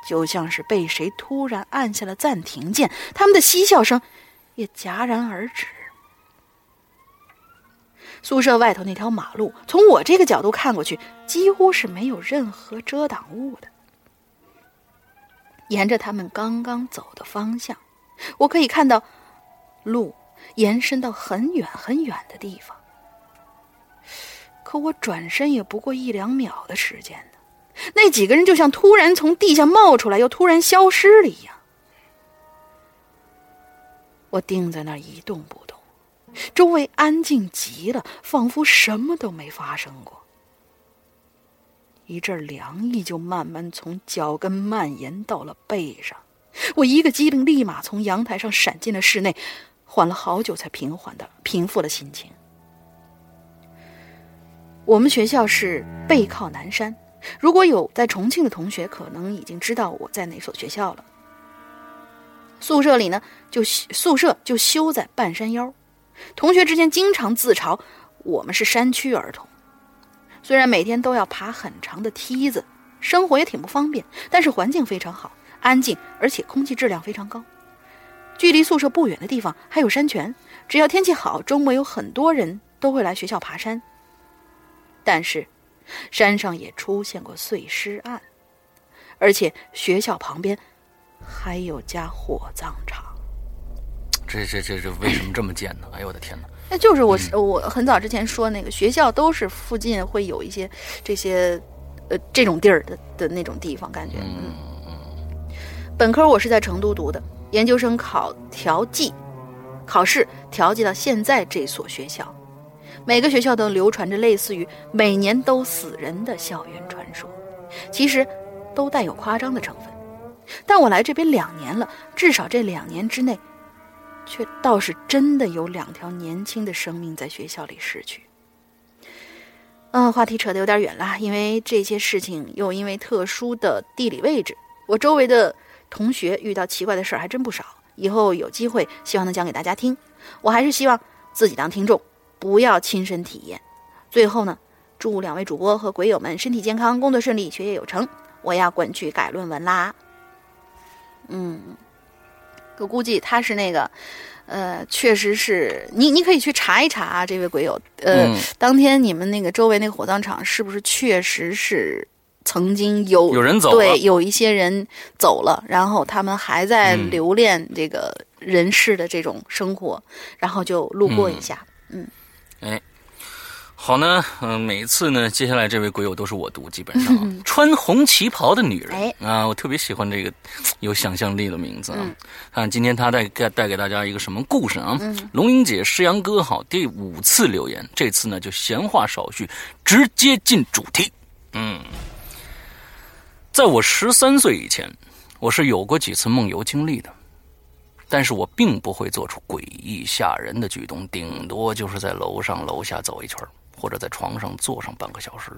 就像是被谁突然按下了暂停键，他们的嬉笑声也戛然而止。宿舍外头那条马路，从我这个角度看过去，几乎是没有任何遮挡物的。沿着他们刚刚走的方向，我可以看到路延伸到很远很远的地方。可我转身也不过一两秒的时间，那几个人就像突然从地下冒出来，又突然消失了一样。我定在那儿一动不动，周围安静极了，仿佛什么都没发生过。一阵凉意就慢慢从脚跟蔓延到了背上，我一个机灵，立马从阳台上闪进了室内，缓了好久才平缓的平复了心情。我们学校是背靠南山，如果有在重庆的同学，可能已经知道我在哪所学校了。宿舍里呢，就宿舍就修在半山腰，同学之间经常自嘲我们是山区儿童。虽然每天都要爬很长的梯子，生活也挺不方便，但是环境非常好，安静，而且空气质量非常高。距离宿舍不远的地方还有山泉，只要天气好，周末有很多人都会来学校爬山。但是，山上也出现过碎尸案，而且学校旁边还有家火葬场。这这这这为什么这么贱呢？哎呦我的天哪！那就是我我很早之前说那个学校都是附近会有一些这些呃这种地儿的的那种地方，感觉嗯。本科我是在成都读的，研究生考调剂，考试调剂到现在这所学校。每个学校都流传着类似于每年都死人的校园传说，其实都带有夸张的成分。但我来这边两年了，至少这两年之内。却倒是真的有两条年轻的生命在学校里逝去。嗯，话题扯得有点远了，因为这些事情又因为特殊的地理位置，我周围的同学遇到奇怪的事儿还真不少。以后有机会，希望能讲给大家听。我还是希望自己当听众，不要亲身体验。最后呢，祝两位主播和鬼友们身体健康，工作顺利，学业有成。我要滚去改论文啦。嗯。我估计他是那个，呃，确实是你，你可以去查一查啊，这位鬼友，呃，嗯当天你们那个周围那个火葬场是不是确实是曾经有有人走了对，有一些人走了，然后他们还在嗯留恋这个人世的这种生活，然后就路过一下。好呢，嗯、每一次呢，接下来这位鬼友都是我读，基本上、啊、穿红旗袍的女人、哎啊，我特别喜欢这个有想象力的名字啊。嗯看今天他带带带给大家一个什么故事啊？龙英姐、诗阳哥好，第五次留言，这次呢就闲话少叙，直接进主题。嗯，在我十三岁以前，我是有过几次梦游经历的。但是我并不会做出诡异吓人的举动，顶多就是在楼上楼下走一圈，或者在床上坐上半个小时，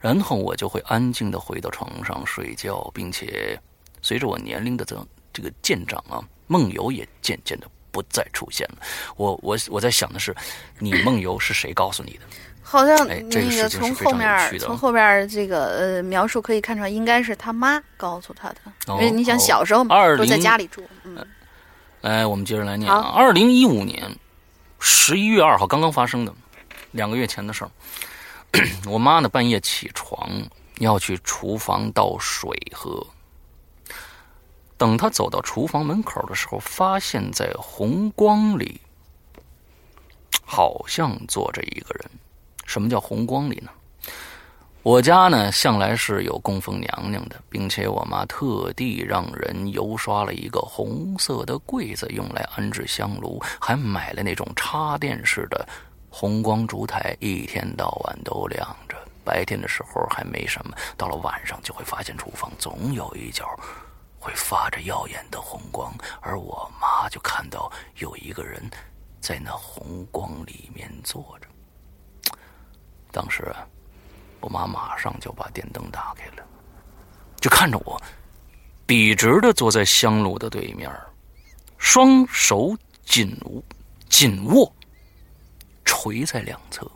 然后我就会安静的回到床上睡觉，并且随着我年龄的增这个渐长啊，梦游也渐渐的不再出现了。我我我在想的是，你梦游是谁告诉你的？好像哎这个从后面从后边这个呃描述可以看出来，应该是他妈告诉他的，因为你想哦小时候都在家里住，嗯，来，我们接着来念啊。好二零一五年十一月二号刚刚发生的，两个月前的事儿。我妈呢半夜起床要去厨房倒水喝，等她走到厨房门口的时候，发现在红光里好像坐着一个人。什么叫红光里呢？我家呢向来是有供奉娘娘的，并且我妈特地让人油刷了一个红色的柜子，用来安置香炉，还买了那种插电式的红光烛台，一天到晚都亮着。白天的时候还没什么，到了晚上就会发现厨房总有一角会发着耀眼的红光，而我妈就看到有一个人在那红光里面坐着。当时啊。我妈马上就把电灯打开了，就看着我，笔直的坐在香炉的对面，双手紧握，紧握，垂在两侧。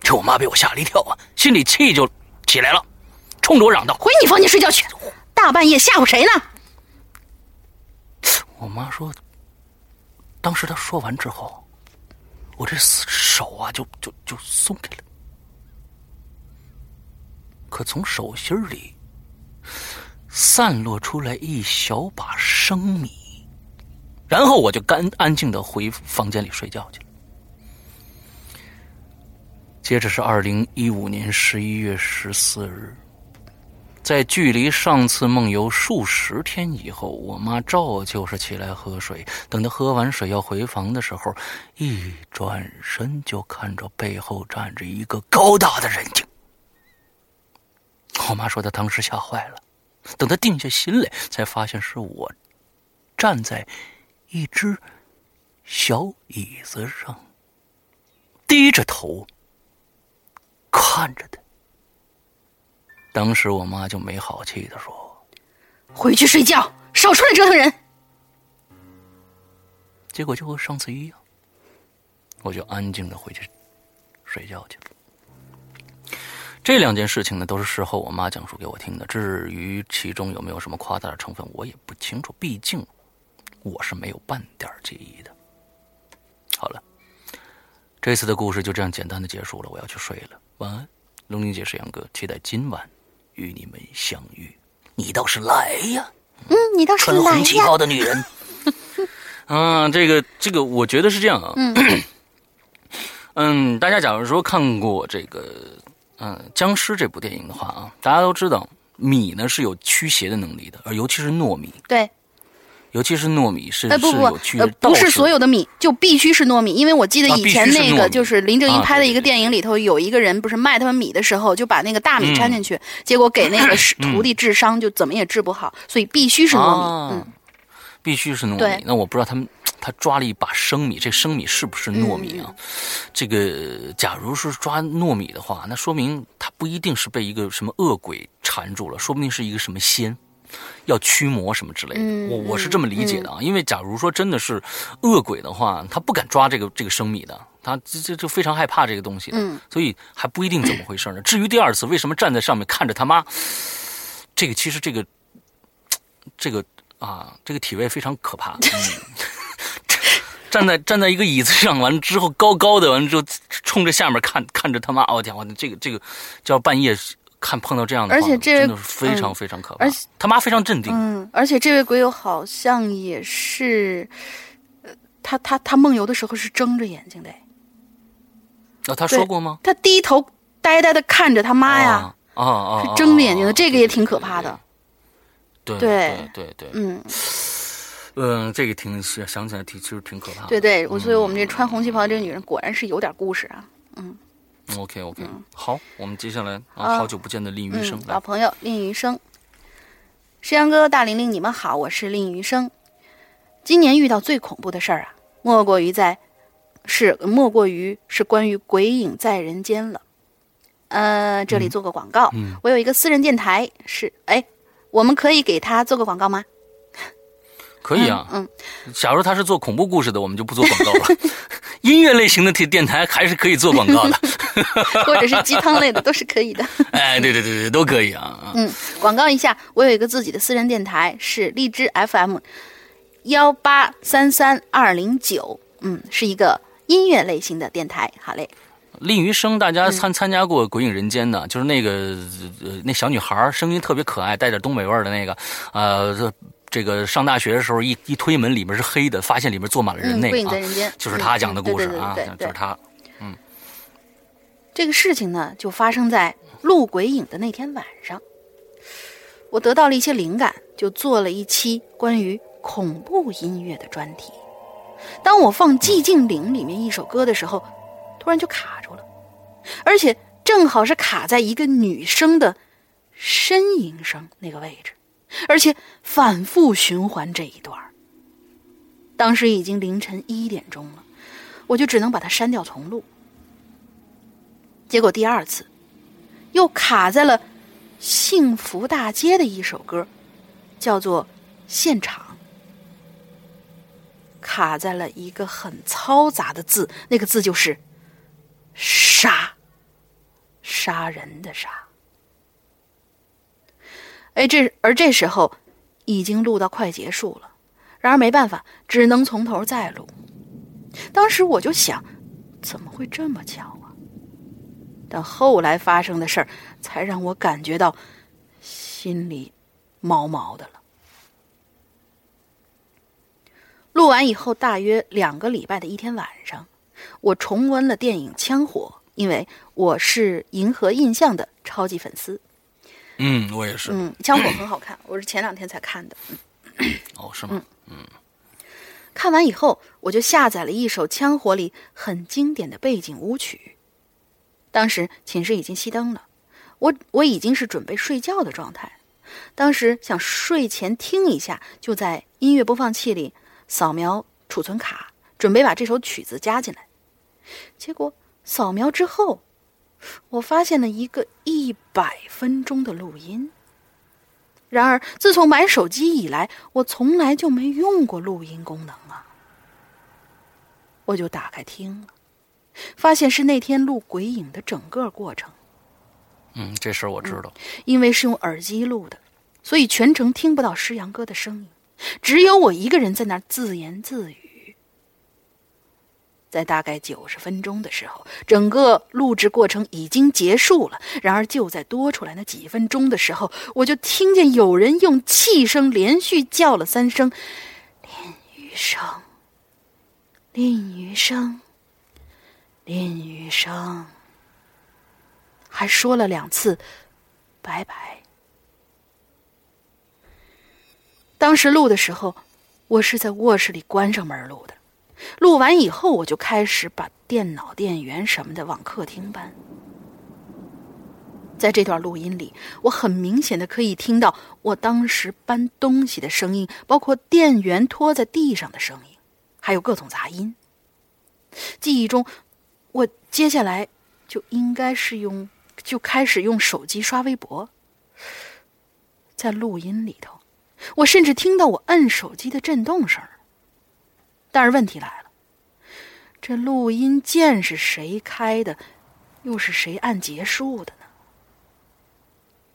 这我妈被我吓了一跳啊，心里气就起来了，冲着我嚷道：“回你房间睡觉去！大半夜吓唬谁呢？”我妈说：“当时她说完之后，我这手啊，就就就松开了。”可从手心里散落出来一小把生米，然后我就干安静的回房间里睡觉去了。接着是二零一五年十一月十四日，在距离上次梦游数十天以后，我妈照旧是起来喝水。等她喝完水要回房的时候，一转身就看着背后站着一个高大的人影。我妈说她当时吓坏了，等她定下心来，才发现是我站在一只小椅子上，低着头看着她。当时我妈就没好气的说：“回去睡觉，少出来折腾人。”结果就和上次一样，我就安静的回去睡觉去了。这两件事情呢，都是事后我妈讲述给我听的。至于其中有没有什么夸大的成分，我也不清楚。毕竟我是没有半点记忆的。好了，这次的故事就这样简单的结束了。我要去睡了，晚安，龙玲姐、是杨哥，期待今晚与你们相遇。你倒是来呀！嗯，你倒是来呀！穿红旗袍的女人。啊，这个这个，我觉得是这样啊。嗯嗯，大家假如说看过这个。嗯，僵尸这部电影的话啊，大家都知道米呢是有驱邪的能力的，而尤其是糯米。对，尤其是糯米是是有驱呃，不是所有的米就必须是糯米，因为我记得以前那个就是林正英拍的一个电影里头，有一个人不是卖他们米的时候，就把那个大米掺进去，结果给那个徒弟治伤，就怎么也治不好，所以必须是糯米。嗯，必须是糯米。那我不知道他们。他抓了一把生米，这生米是不是糯米啊？这个，假如是抓糯米的话，那说明他不一定是被一个什么恶鬼缠住了，说不定是一个什么仙，要驱魔什么之类的。我我是这么理解的啊，因为假如说真的是恶鬼的话，他不敢抓这个这个生米的，他这这就非常害怕这个东西的，所以还不一定怎么回事呢。至于第二次为什么站在上面看着他妈，这个其实这个这个啊，这个体位非常可怕。站在站在一个椅子上，完了之后高高的，完了之后冲着下面看，看着他妈，我天，我这个这个叫半夜看碰到这样的，而且这真的是非常非常可怕。而且他妈非常镇定。嗯，而且这位鬼友好像也是，呃，他他他梦游的时候是睁着眼睛的。哦，他说过吗？他低头呆呆的看着他妈呀，啊啊，是睁着眼睛的，这个也挺可怕的。对对对对，嗯。嗯，这个挺想起来挺其实挺可怕的。对对，我所以我们这穿红旗袍的这个女人果然是有点故事啊。嗯，OK OK，好，我们接下来啊，好久不见的令余生，老朋友令余生，石阳哥、大玲玲，你们好，我是令余生。今年遇到最恐怖的事儿啊，莫过于在是莫过于是关于鬼影在人间了。呃，这里做个广告，我有一个私人电台，是哎，我们可以给他做个广告吗？可以啊，嗯，假如他是做恐怖故事的，我们就不做广告了。音乐类型的电电台还是可以做广告的，或者是鸡汤类的都是可以的。哎，对对对对，都可以啊。嗯，广告一下，我有一个自己的私人电台，是荔枝 FM 幺八三三二零九，嗯，是一个音乐类型的电台。好嘞。令余生，大家参参加过《鬼影人间》的，就是那个呃那小女孩声音特别可爱，带点东北味儿的那个，呃。这个上大学的时候一一推门里面是黑的，发现里面坐满了人那个啊，就是他讲的故事啊，就是他。嗯，这个事情呢，就发生在录鬼影的那天晚上。我得到了一些灵感，就做了一期关于恐怖音乐的专题。当我放《寂静岭》里面一首歌的时候，突然就卡住了，而且正好是卡在一个女生的呻吟声那个位置，而且反复循环这一段。当时已经凌晨一点钟了，我就只能把它删掉重录。结果第二次又卡在了幸福大街的一首歌，叫做《现场》。卡在了一个很嘈杂的字，那个字就是“杀”，杀人的“杀”。哎，这而这时候已经录到快结束了，然而没办法，只能从头再录。当时我就想，怎么会这么巧啊？但后来发生的事儿，才让我感觉到心里毛毛的了。录完以后，大约两个礼拜的一天晚上，我重温了电影《枪火》，因为我是《银河印象》的超级粉丝。嗯，我也是。嗯，《枪火》很好看，我是前两天才看的。哦，是吗？嗯。看完以后，我就下载了一首《枪火》里很经典的背景舞曲。当时寝室已经熄灯了，我我已经是准备睡觉的状态。当时想睡前听一下，就在音乐播放器里。扫描储存卡，准备把这首曲子加进来。结果扫描之后，我发现了一个一百分钟的录音。然而，自从买手机以来，我从来就没用过录音功能啊。我就打开听了，发现是那天录鬼影的整个过程。嗯，这事儿我知道。因为是用耳机录的，所以全程听不到诗阳哥的声音。只有我一个人在那儿自言自语。在大概九十分钟的时候，整个录制过程已经结束了。然而，就在多出来那几分钟的时候，我就听见有人用气声连续叫了三声“林雨生，林雨生，林雨生”，还说了两次“拜拜”。当时录的时候，我是在卧室里关上门录的。录完以后，我就开始把电脑电源什么的往客厅搬。在这段录音里，我很明显的可以听到我当时搬东西的声音，包括电源拖在地上的声音，还有各种杂音。记忆中，我接下来就应该是用，就开始用手机刷微博。在录音里头。我甚至听到我摁手机的震动声，但是问题来了，这录音键是谁开的，又是谁按结束的呢？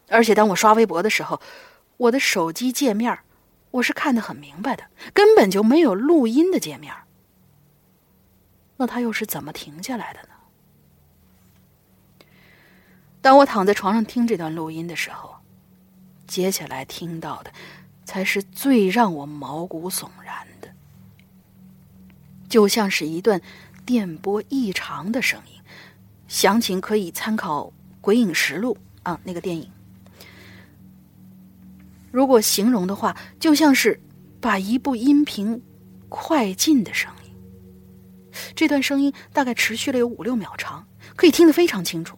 而且当我刷微博的时候，我的手机界面我是看得很明白的，根本就没有录音的界面。那他又是怎么停下来的呢？当我躺在床上听这段录音的时候，接下来听到的。才是最让我毛骨悚然的，就像是一段电波异常的声音。详情可以参考《鬼影实录》啊，那个电影。如果形容的话，就像是把一部音频快进的声音。这段声音大概持续了有五六秒长，可以听得非常清楚。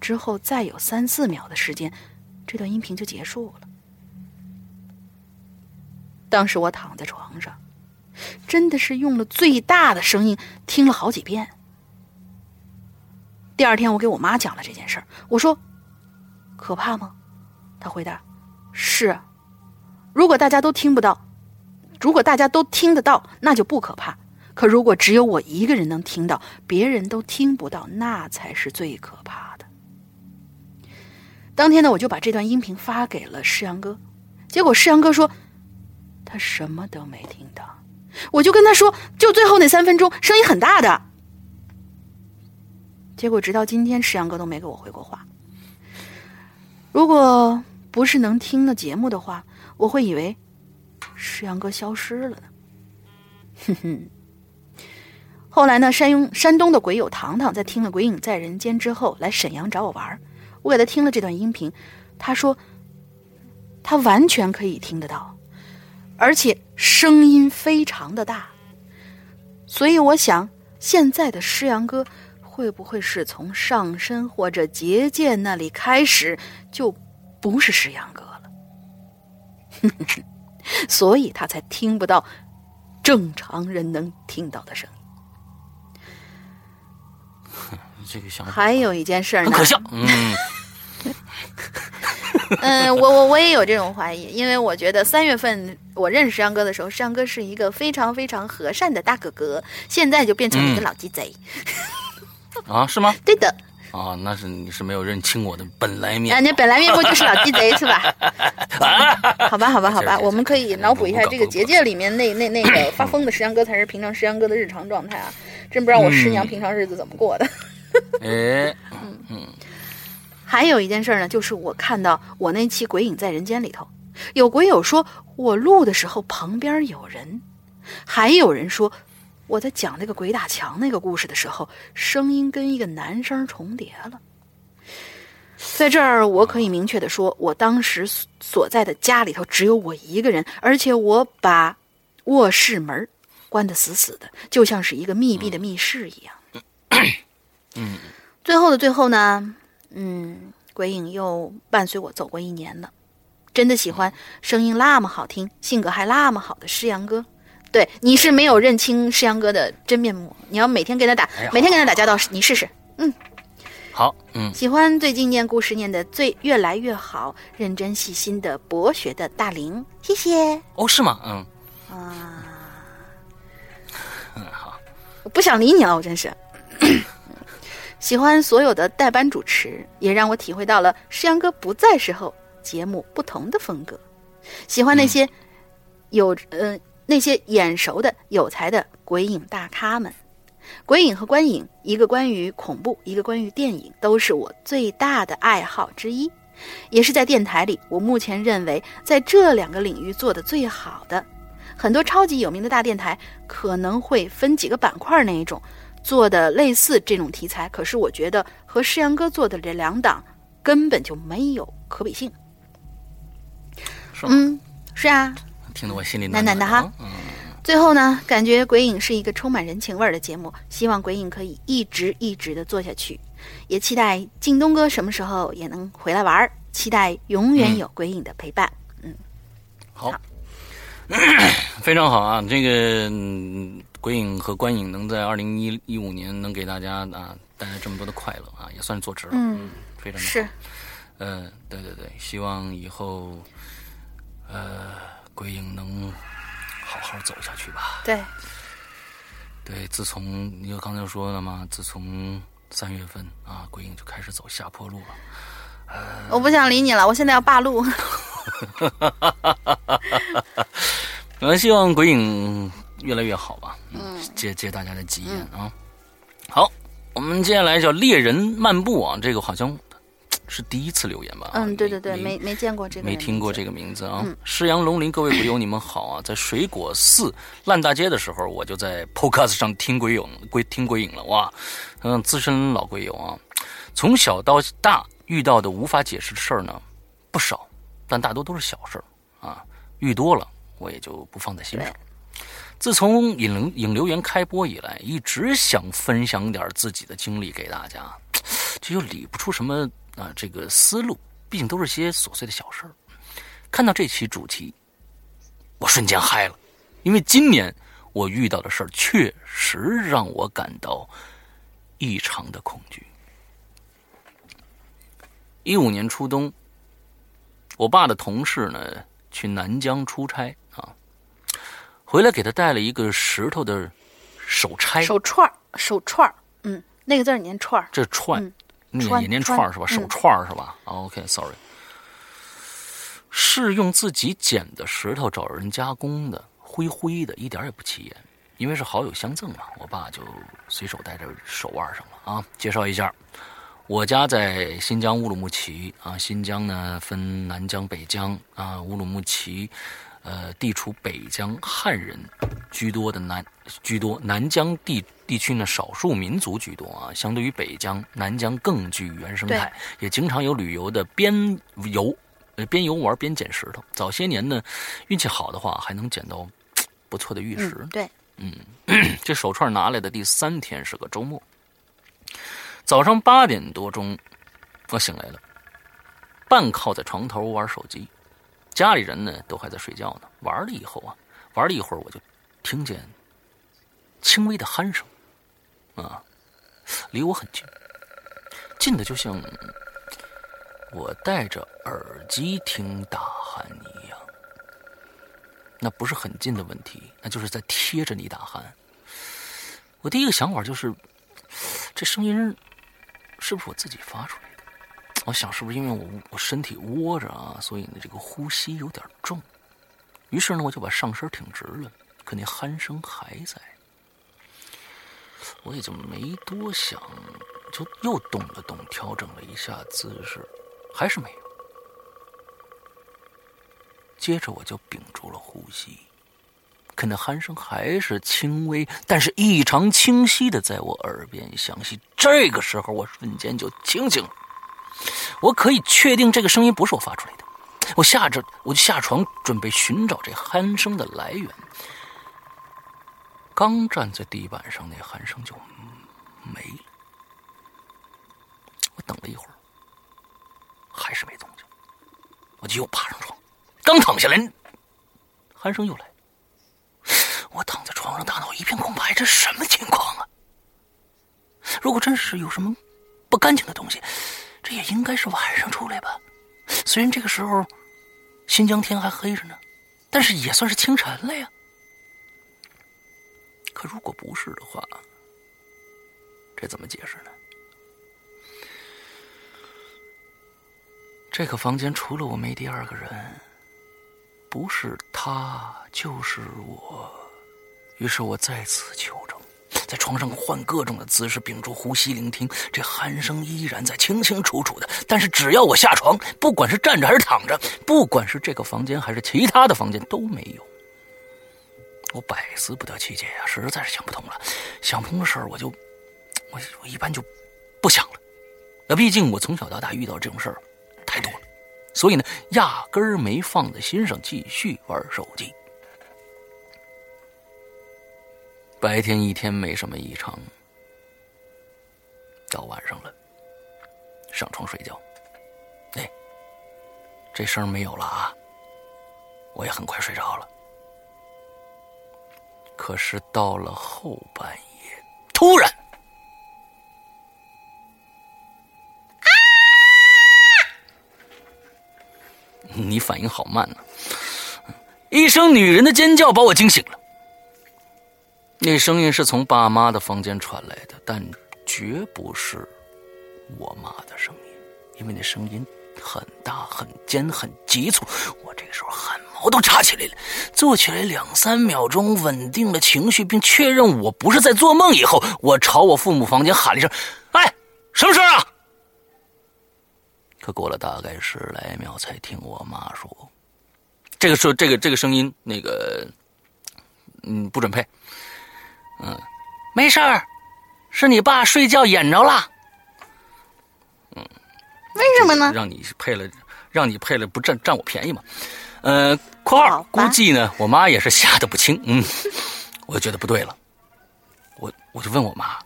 之后再有三四秒的时间，这段音频就结束了。当时我躺在床上，真的是用了最大的声音听了好几遍。第二天，我给我妈讲了这件事儿，我说：“可怕吗？”她回答：“是。如果大家都听不到，如果大家都听得到，那就不可怕。可如果只有我一个人能听到，别人都听不到，那才是最可怕的。”当天呢，我就把这段音频发给了世阳哥，结果世阳哥说。他什么都没听到，我就跟他说，就最后那三分钟，声音很大的。结果直到今天，石阳哥都没给我回过话。如果不是能听的节目的话，我会以为石阳哥消失了呢？哼哼。后来呢，山东山东的鬼友糖糖在听了《鬼影在人间》之后，来沈阳找我玩我给他听了这段音频，他说他完全可以听得到，而且声音非常的大。所以我想，现在的诗阳哥会不会是从上身或者结界那里开始就不是诗阳哥了？所以他才听不到正常人能听到的声音。这个想法还有一件事呢，很可笑。嗯，嗯，我我我也有这种怀疑，因为我觉得三月份我认识山哥的时候，山哥是一个非常非常和善的大哥哥，现在就变成了一个老鸡贼。啊，是吗？对的，啊，那是你是没有认清我的本来面。你本来面目就是老鸡贼是吧？好吧，好吧，好吧，我们可以脑补一下这个结界里面那那那个发疯的石阳哥才是平常石阳哥的日常状态啊！真不知道我师娘嗯平常日子怎么过的。哎，还有一件事呢，就是我看到我那期《鬼影在人间》里头，有鬼友说我录的时候旁边有人，还有人说我在讲那个鬼打墙那个故事的时候，声音跟一个男声重叠了。在这儿，我可以明确的说，我当时所所在的家里头只有我一个人，而且我把卧室门关得死死的，就像是一个密闭的密室一样。嗯，最后的最后呢，嗯，鬼影又伴随我走过一年了。真的喜欢声音那么好听、性格还那么好的诗阳哥。对，你是没有认清诗阳哥的真面目。你要每天跟他打，哎每天跟他打交道，你试试。嗯好，嗯，喜欢最近念故事念的最越来越好、认真细心的博学的大林，谢谢哦，是吗？嗯，啊！嗯，好，我不想理你了，我真是。喜欢所有的代班主持，也让我体会到了诗阳哥不在时候节目不同的风格。喜欢那些有呃那些眼熟的有才的鬼影大咖们。鬼影和观影，一个关于恐怖，一个关于电影，都是我最大的爱好之一，也是在电台里我目前认为在这两个领域做的最好的。很多超级有名的大电台可能会分几个板块那一种，做的类似这种题材，可是我觉得和诗阳哥做的这两档根本就没有可比性。是吗？嗯，是啊。听得我心里暖暖的哈啊嗯，最后呢，感觉鬼影是一个充满人情味儿的节目，希望鬼影可以一直一直的做下去，也期待靳东哥什么时候也能回来玩儿，期待永远有鬼影的陪伴。嗯好，非常好啊！这个嗯鬼影和观影能在二零一一五年能给大家啊带来这么多的快乐啊，也算是做值了。嗯，非常的好是，嗯，对对对，希望以后，呃，鬼影能好好走下去吧。对，对，自从你就刚才说了嘛，自从三月份啊，鬼影就开始走下坡路了。我不想理你了，我现在要霸路。我，希望鬼影越来越好吧。嗯，借借大家的吉言啊。好，我们接下来叫猎人漫步啊，这个好像是第一次留言吧？嗯，对对对，没没没见过这个，没听过这个名字啊嗯！施阳龙鳞，各位鬼友，你们好啊！在水果寺烂大街的时候，我就在 Podcast 上听鬼影，鬼听鬼影了哇！嗯，资深老鬼友啊，从小到大遇到的无法解释的事儿呢不少，但大多都是小事儿啊，遇多了我也就不放在心上。自从引流引流言开播以来，一直想分享点自己的经历给大家，这又理不出什么啊这个思路，毕竟都是些琐碎的小事儿。看到这期主题，我瞬间嗨了，因为今年我遇到的事儿确实让我感到异常的恐惧。一五年初冬，我爸的同事呢去南疆出差，回来给他带了一个石头的手钗，手串儿，手串儿，嗯，那个字儿念串儿，这串，嗯你串也念串儿是吧？手串儿是吧、o k s o r r y 是用自己捡的石头找人加工的，灰灰的，一点也不起眼。因为是好友相赠嘛，我爸就随手戴在手腕上了啊。介绍一下，我家在新疆乌鲁木齐啊，新疆呢分南疆、北疆啊，乌鲁木齐，呃，地处北疆汉人居多的南居多，南疆地地区呢少数民族居多啊。相对于北疆，南疆更具原生态，也经常有旅游的边游，呃边游玩边捡石头。早些年呢，运气好的话还能捡到不错的玉石。对，嗯，这手串拿来的第三天是个周末，早上八点多钟，我醒来了，半靠在床头玩手机。家里人呢都还在睡觉呢，玩了以后啊，玩了一会儿我就听见轻微的鼾声，啊，离我很近，近的就像我戴着耳机听大鼾一样。那不是很近的问题，那就是在贴着你打鼾。我第一个想法就是，这声音是不是我自己发出来的？我想是不是因为我我身体窝着啊，所以呢这个呼吸有点重。于是呢我就把上身挺直了，可那鼾声还在。我也就没多想，就又动了动，调整了一下姿势，还是没有。接着我就屏住了呼吸，可那鼾声还是轻微，但是异常清晰的在我耳边响起。这个时候我瞬间就清醒了。我可以确定这个声音不是我发出来的。我下着，我就下床准备寻找这鼾声的来源。刚站在地板上，那鼾声就没了。我等了一会儿，还是没动静。我就又爬上床，刚躺下来，鼾声又来。我躺在床上，大脑一片空白，这什么情况啊？如果真是有什么不干净的东西。这也应该是晚上出来吧，虽然这个时候新疆天还黑着呢，但是也算是清晨了呀。可如果不是的话，这怎么解释呢？这个房间除了我没第二个人，不是他就是我。于是我再次求证。在床上换各种的姿势，屏住呼吸聆听，这鼾声依然在清清楚楚的。但是只要我下床，不管是站着还是躺着，不管是这个房间还是其他的房间都没有。我百思不得其解呀，实在是想不通了。想不通的事儿，我就我我一般就不想了。那毕竟我从小到大遇到这种事儿太多了，所以呢，压根儿没放在心上，继续玩手机。白天一天没什么异常，到晚上了，上床睡觉，哎，这声没有了啊，我也很快睡着了。可是到了后半夜，突然，你反应好慢呢，一声女人的尖叫把我惊醒了。那声音是从爸妈的房间传来的，但绝不是我妈的声音，因为那声音很大、很尖、很急促。我这个时候汗毛都炸起来了，坐起来两三秒钟，稳定了情绪，并确认我不是在做梦以后，我朝我父母房间喊了一声：“哎，什么事啊？”可过了大概十来秒，才听我妈说：“这个说这个这个声音，那个，嗯，不准配。”嗯，没事儿，是你爸睡觉演着了。嗯，为什么呢？让你配了，让你配了，不占占我便宜嘛？呃，括号估计呢，我妈也是吓得不轻。嗯，我就觉得不对了，我我就问我妈，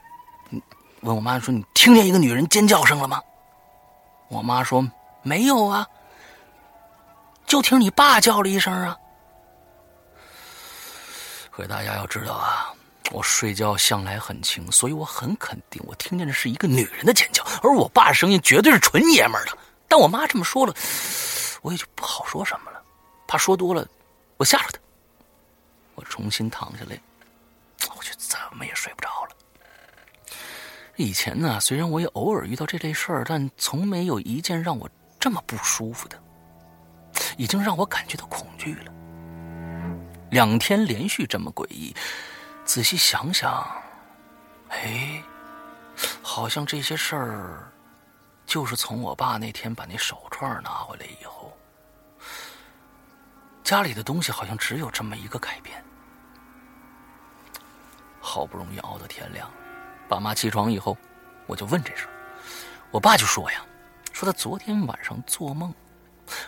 问我妈说：“你听见一个女人尖叫声了吗？”我妈说：“没有啊，就听你爸叫了一声啊。”可大家要知道啊。我睡觉向来很轻，所以我很肯定，我听见的是一个女人的尖叫，而我爸声音绝对是纯爷们儿的。但我妈这么说了，我也就不好说什么了，怕说多了，我吓着她。我重新躺下来，我就怎么也睡不着了。以前呢，虽然我也偶尔遇到这类事儿，但从没有一件让我这么不舒服的，已经让我感觉到恐惧了。两天连续这么诡异。仔细想想，哎，好像这些事儿，就是从我爸那天把那手串拿回来以后，家里的东西好像只有这么一个改变。好不容易熬到天亮，爸妈起床以后，我就问这事儿我爸就说呀，说他昨天晚上做梦，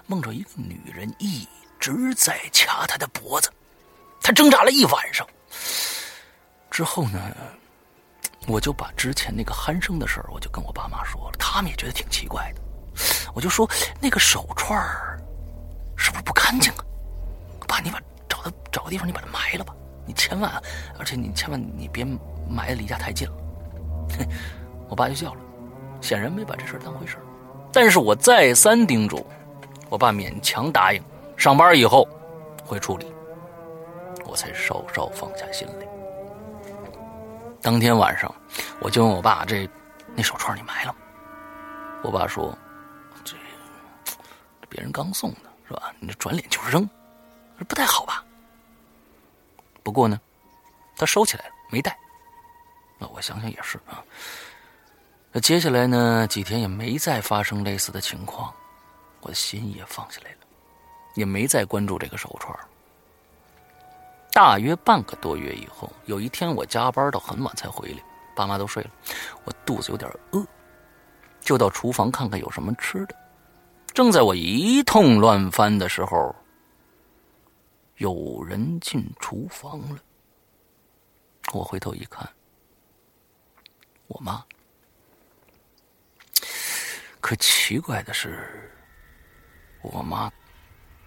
梦着一个女人一直在掐他的脖子，他挣扎了一晚上。之后呢，我就把之前那个鼾声的事儿，我就跟我爸妈说了，他们也觉得挺奇怪的。我就说那个手串儿是不是不干净啊？爸，你把找个找个地方，你把它埋了吧。你千万，而且你千万你别埋的离家太近了。我爸就笑了，显然没把这事当回事但是我再三叮嘱，我爸勉强答应，上班以后会处理，我才稍稍放下心来。当天晚上，我就问我爸：“这那手串你埋了吗？”我爸说：“这别人刚送的，是吧？你这转脸就扔，这不太好吧？”不过呢，他收起来了，没带。那我想想也是啊。那接下来呢，几天也没再发生类似的情况，我的心也放下来了，也没再关注这个手串。大约半个多月以后，有一天我加班到很晚才回来，爸妈都睡了，我肚子有点饿，就到厨房看看有什么吃的。正在我一通乱翻的时候。有人进厨房了，我回头一看，我妈。可奇怪的是，我妈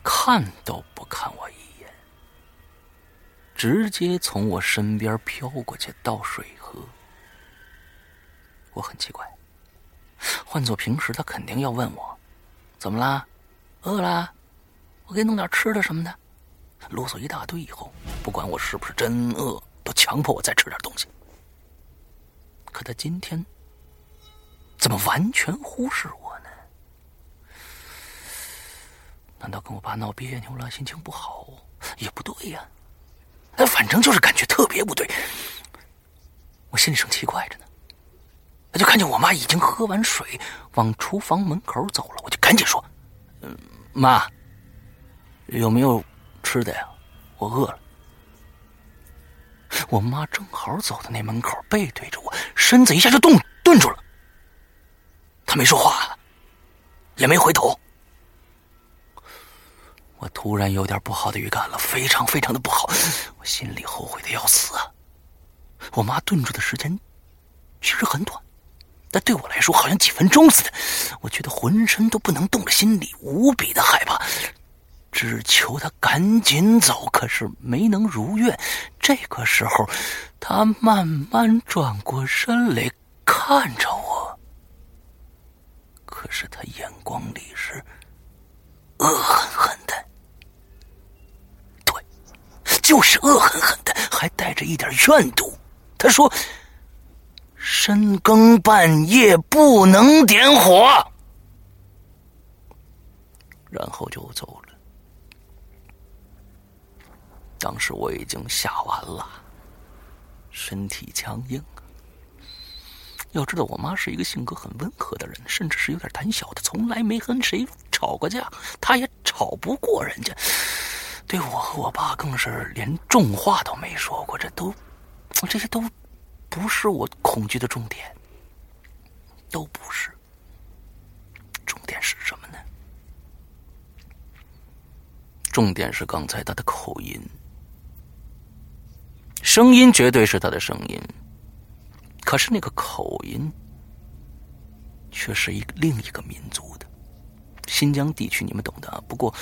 看都不看我一眼，直接从我身边飘过去倒水喝。我很奇怪，换做平时，他肯定要问我：“怎么啦？饿啦？我给你弄点吃的什么的。”啰嗦一大堆以后，不管我是不是真饿，都强迫我再吃点东西。可他今天怎么完全忽视我呢？难道跟我爸闹别扭了，心情不好？也不对呀，哎，反正就是感觉特别不对。我心里正奇怪着呢，我就看见我妈已经喝完水，往厨房门口走了。我就赶紧说：“嗯，妈，有没有？”吃的呀，我饿了。我妈正好走到那门口，背对着我，身子一下就动顿住了。她没说话，也没回头。我突然有点不好的预感了，非常非常的不好，我心里后悔的要死啊！我妈顿住的时间其实很短，但对我来说好像几分钟似的。我觉得浑身都不能动了，心里无比的害怕。只求他赶紧走，可是没能如愿。这个时候，他慢慢转过身来看着我，可是他眼光里是恶狠狠的，对，就是恶狠狠的，还带着一点怨毒。他说：“深更半夜不能点火。”然后就走了。当时我已经吓完了，身体强硬。要知道，我妈是一个性格很温和的人，甚至是有点胆小的，从来没和谁吵过架，她也吵不过人家。对我和我爸更是连重话都没说过，这都，这些都不是我恐惧的重点，都不是。重点是什么呢？重点是刚才他的口音。声音绝对是他的声音，可是那个口音却是一个另一个民族的新疆地区，你们懂的。不过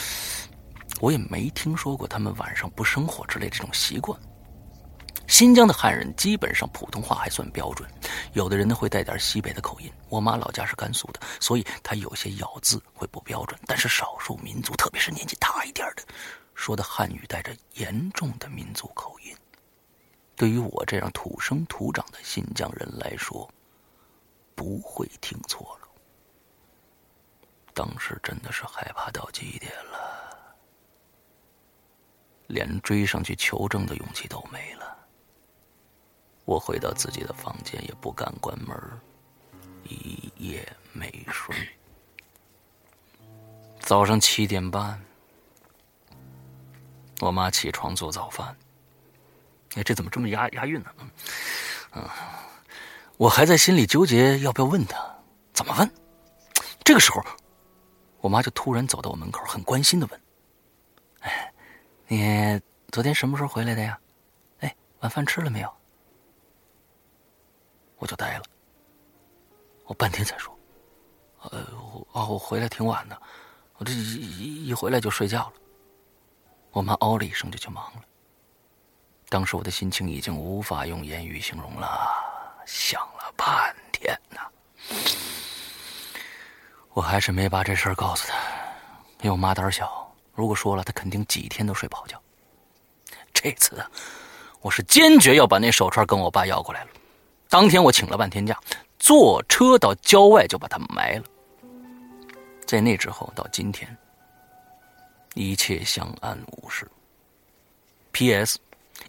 我也没听说过他们晚上不生火之类这种习惯。新疆的汉人基本上普通话还算标准，有的人呢会带点西北的口音。我妈老家是甘肃的，所以她有些咬字会不标准。但是少数民族，特别是年纪大一点的，说的汉语带着严重的民族口音。对于我这样土生土长的新疆人来说，不会听错了。当时真的是害怕到极点了，连追上去求证的勇气都没了。我回到自己的房间，也不敢关门，一夜没睡。早上七点半，我妈起床做早饭。哎，这怎么这么押押韵呢？嗯，我还在心里纠结要不要问她，怎么问？这个时候，我妈就突然走到我门口，很关心的问：“哎，你昨天什么时候回来的呀？哎，晚饭吃了没有？”我就呆了，我半天才说：“呃，哦，我回来挺晚的，我这一一回来就睡觉了。”我妈哦了一声，就去忙了。当时我的心情已经无法用言语形容了，想了半天呢，我还是没把这事儿告诉他，因为我妈胆小，如果说了，他肯定几天都睡不好觉。这次，我是坚决要把那手串跟我爸要过来了。当天我请了半天假，坐车到郊外就把它埋了。在那之后到今天，一切相安无事。P.S.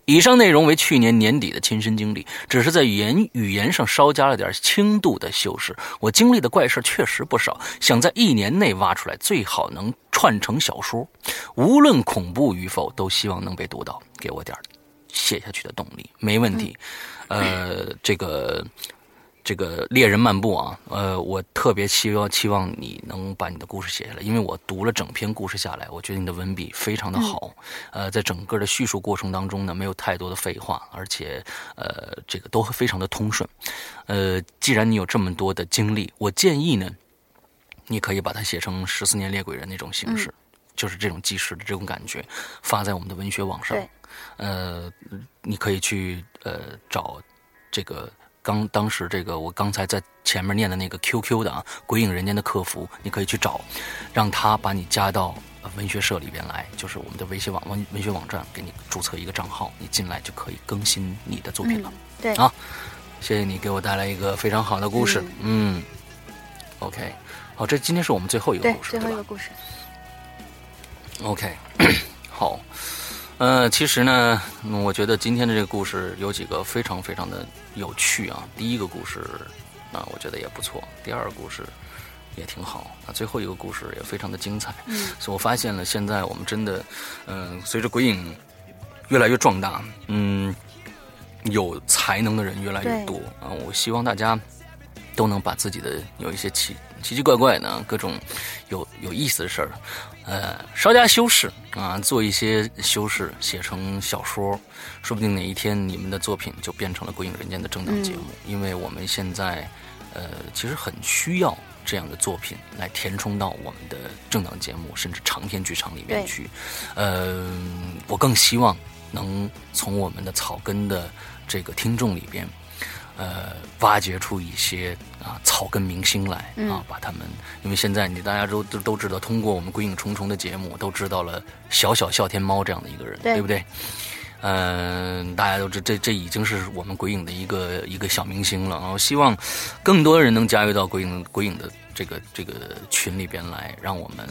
以上内容为去年年底的亲身经历，只是在语言语言上稍加了点轻度的修饰。我经历的怪事确实不少，想在一年内挖出来，最好能串成小说。无论恐怖与否，都希望能被读到，给我点写下去的动力。没问题，呃，这个。这个猎人漫步啊，呃，我特别期望期望你能把你的故事写下来，因为我读了整篇故事下来，我觉得你的文笔非常的好，呃，在整个的叙述过程当中呢，没有太多的废话，而且呃，这个都非常的通顺，呃，既然你有这么多的经历，我建议呢，你可以把它写成十四年猎鬼人那种形式，就是这种纪实的这种感觉，发在我们的文学网上，呃，你可以去呃找这个。刚当时这个我刚才在前面念的那个 QQ 的啊，鬼影人间的客服，你可以去找，让他把你加到文学社里边来，就是我们的微信网文文学网站，给你注册一个账号，你进来就可以更新你的作品了。对啊，谢谢你给我带来一个非常好的故事。嗯，OK，好，这今天是我们最后一个故事，最后一个故事。OK，好。呃，其实呢，我觉得今天的这个故事有几个非常非常的有趣啊。第一个故事，啊，我觉得也不错。第二个故事也挺好。啊，最后一个故事也非常的精彩。嗯，所以我发现了，现在我们真的，嗯，随着鬼影越来越壮大，嗯，有才能的人越来越多啊。我希望大家都能把自己的有一些奇奇奇怪怪的各种有有意思的事儿。呃，稍加修饰啊，做一些修饰，写成小说，说不定哪一天你们的作品就变成了《鬼影人间》的正档节目。因为我们现在，呃，其实很需要这样的作品来填充到我们的正档节目，甚至长篇剧场里面去。呃，我更希望能从我们的草根的这个听众里边。呃，挖掘出一些啊草根明星来啊，把他们，因为现在你大家都都都知道，通过我们《鬼影重重》的节目，都知道了小小笑天猫这样的一个人，对不对？嗯，大家都知这这已经是我们鬼影的一个一个小明星了。然后希望更多人能加入到鬼影鬼影的这个这个群里边来，让我们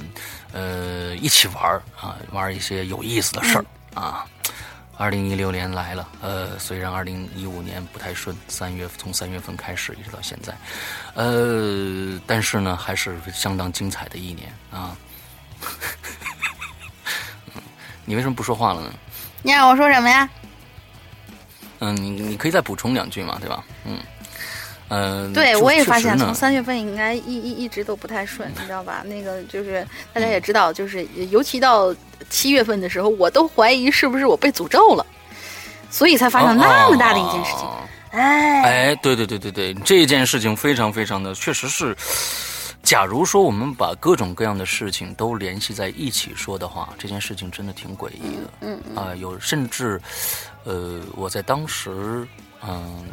呃一起玩啊，玩一些有意思的事儿啊。二零一六年来了，呃，虽然二零一五年不太顺，三月从三月份开始一直到现在，呃，但是呢，还是相当精彩的一年啊。你为什么不说话了呢？你让我说什么呀？嗯，你你可以再补充两句嘛，对吧？嗯。呃，对，我也发现从三月份应该一一一直都不太顺，你知道吧？那个就是大家也知道，就是尤其到七月份的时候，我都怀疑是不是我被诅咒了，所以才发生那么大的一件事情。哎哎，对对对对对，这件事情非常非常的，确实是。假如说我们把各种各样的事情都联系在一起说的话，这件事情真的挺诡异的。嗯啊，有甚至，呃，我在当时，嗯。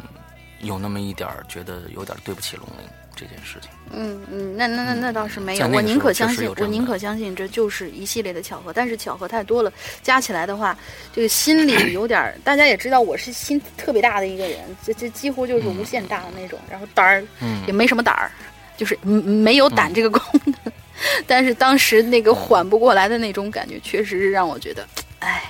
有那么一点儿觉得有点对不起龙鳞这件事情。嗯嗯，那那那那倒是没有，我宁可相信，我宁可相信这就是一系列的巧合。但是巧合太多了，加起来的话，这个心里 有点儿。大家也知道，我是心特别大的一个人，这这几乎就是无限大的那种。然后胆儿也没什么胆儿，就是没有胆这个功能。但是当时那个缓不过来的那种感觉，确实是让我觉得，哎，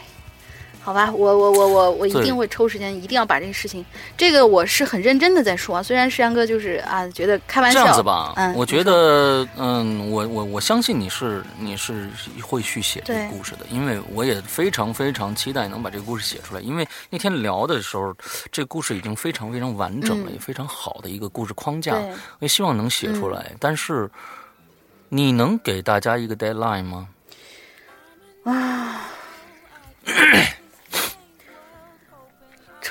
好吧，我我我我我一定会抽时间，一定要把这个事情，这个我是很认真的在说啊。虽然石阳哥就是啊，觉得开玩笑这，样子吧，嗯，我觉得，嗯，我我我相信你是你是会去写这个故事的，因为我也非常非常期待能把这个故事写出来。因为那天聊的时候，这个故事已经非常非常完整了，嗯也非常好的一个故事框架，我也希望能写出来。但是，你能给大家一个 deadline 吗？抽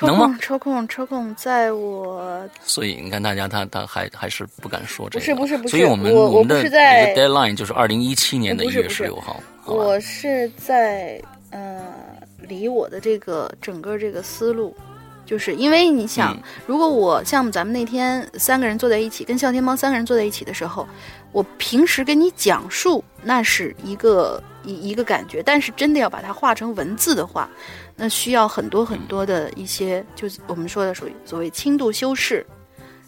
能吗？空抽空抽空，在我所以你看，大家他他还还是不敢说这个，不是不是不是所以我们我们的是在一个 deadline 就是二零一七年的一月十六号。我是在呃理我的这个整个这个思路，就是因为你想，嗯。如果我像咱们那天三个人坐在一起，跟笑天猫三个人坐在一起的时候，我平时跟你讲述那是一个一一个感觉，但是真的要把它画成文字的话，那需要很多很多的一些，就是我们说的属于所谓轻度修饰，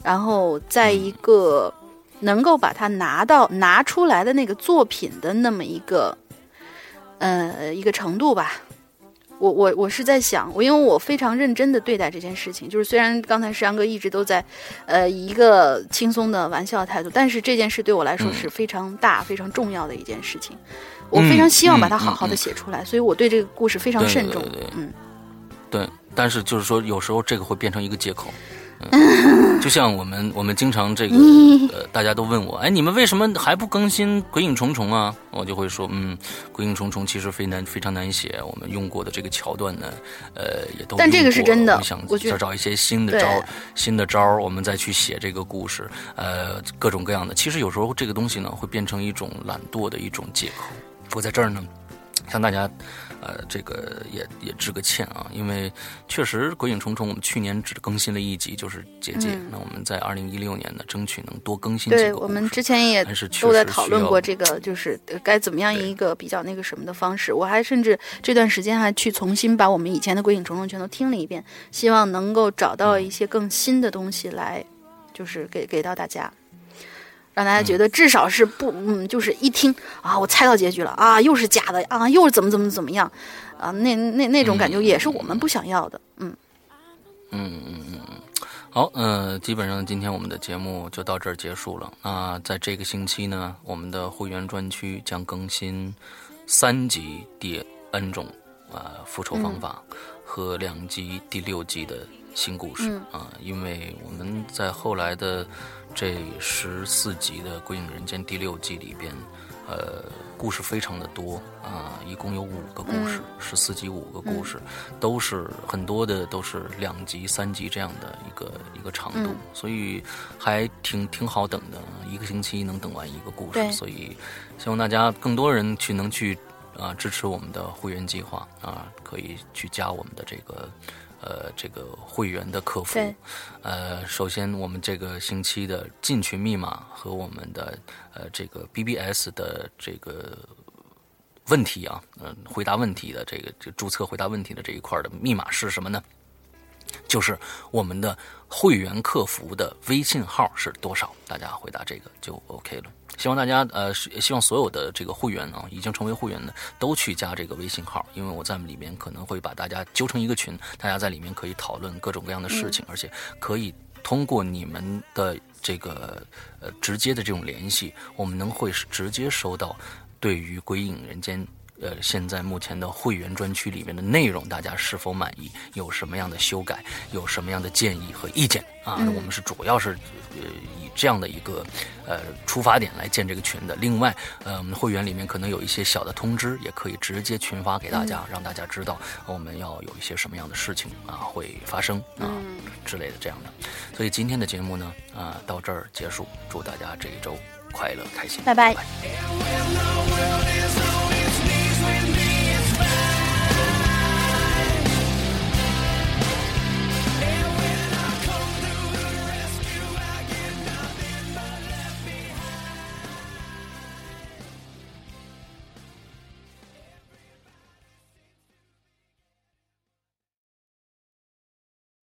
然后在一个能够把它拿到拿出来的那个作品的那么一个呃一个程度吧。我我我是在想，我因为我非常认真的对待这件事情，就是虽然刚才石阳哥一直都在，呃，以一个轻松的玩笑态度，但是这件事对我来说嗯是非常大、非常重要的一件事情。我非常希望把它好好的写出来，所以我对这个故事非常对慎重。对对嗯，对，但是就是说，有时候这个会变成一个借口。嗯，就像我们我们经常这个 呃，大家都问我，哎，你们为什么还不更新《鬼影重重》啊？我就会说，嗯，《鬼影重重》其实非难非常难写，我们用过的这个桥段呢，呃，也都但这个是真的我想找一些新的招，新的招儿，我们再去写这个故事，呃，各种各样的。其实有时候这个东西呢，会变成一种懒惰的一种借口。我在这儿呢，向大家，呃，这个也也致个歉啊，因为确实《鬼影重重》我们去年只更新了一集，就是结界。嗯那我们在二零一六年呢，争取能多更新几对我们之前也都在讨论过这个，就是呃该怎么样一个比较那个什么的方式。我还甚至这段时间还去重新把我们以前的《鬼影重重》全都听了一遍，希望能够找到一些更新的东西来，就是给给到大家。让大家觉得至少是不，嗯，就是一听啊，我猜到结局了啊，又是假的啊，又是怎么怎么怎么样啊，那那那种感觉也是我们不想要的，嗯，嗯嗯嗯好，呃，基本上今天我们的节目就到这儿结束了。那在这个星期呢，我们的会员专区将更新三集第 N 种呃复仇方法、和两集第六季的新故事。啊、因为我们在后来的这十四集的《鬼影人间》第六季里边，呃，故事非常的多啊、一共有五个故事，十四集五个故事，都是很多的都是两集、三集这样的一个一个长度，所以还挺挺好等的，一个星期能等完一个故事，所以希望大家更多人去能去啊、支持我们的会员计划啊、可以去加我们的这个。呃，这个会员的客服，呃，首先我们这个星期的进群密码和我们的呃这个 BBS 的这个问题啊，嗯、回答问题的这个这个注册回答问题的这一块的密码是什么呢？就是我们的会员客服的微信号是多少？大家回答这个就 OK 了。希望大家呃，是希望所有的这个会员啊，已经成为会员的都去加这个微信号，因为我在里面可能会把大家揪成一个群，大家在里面可以讨论各种各样的事情，而且可以通过你们的这个呃直接的这种联系，我们能会直接收到对于《鬼影人间》呃现在目前的会员专区里面的内容，大家是否满意？有什么样的修改？有什么样的建议和意见啊？那我们是主要是呃以这样的一个呃出发点来建这个群的。另外，呃，我们会员里面可能有一些小的通知，也可以直接群发给大家，让大家知道我们要有一些什么样的事情啊会发生啊、之类的这样的。所以今天的节目呢啊、到这儿结束，祝大家这一周快乐开心，拜拜。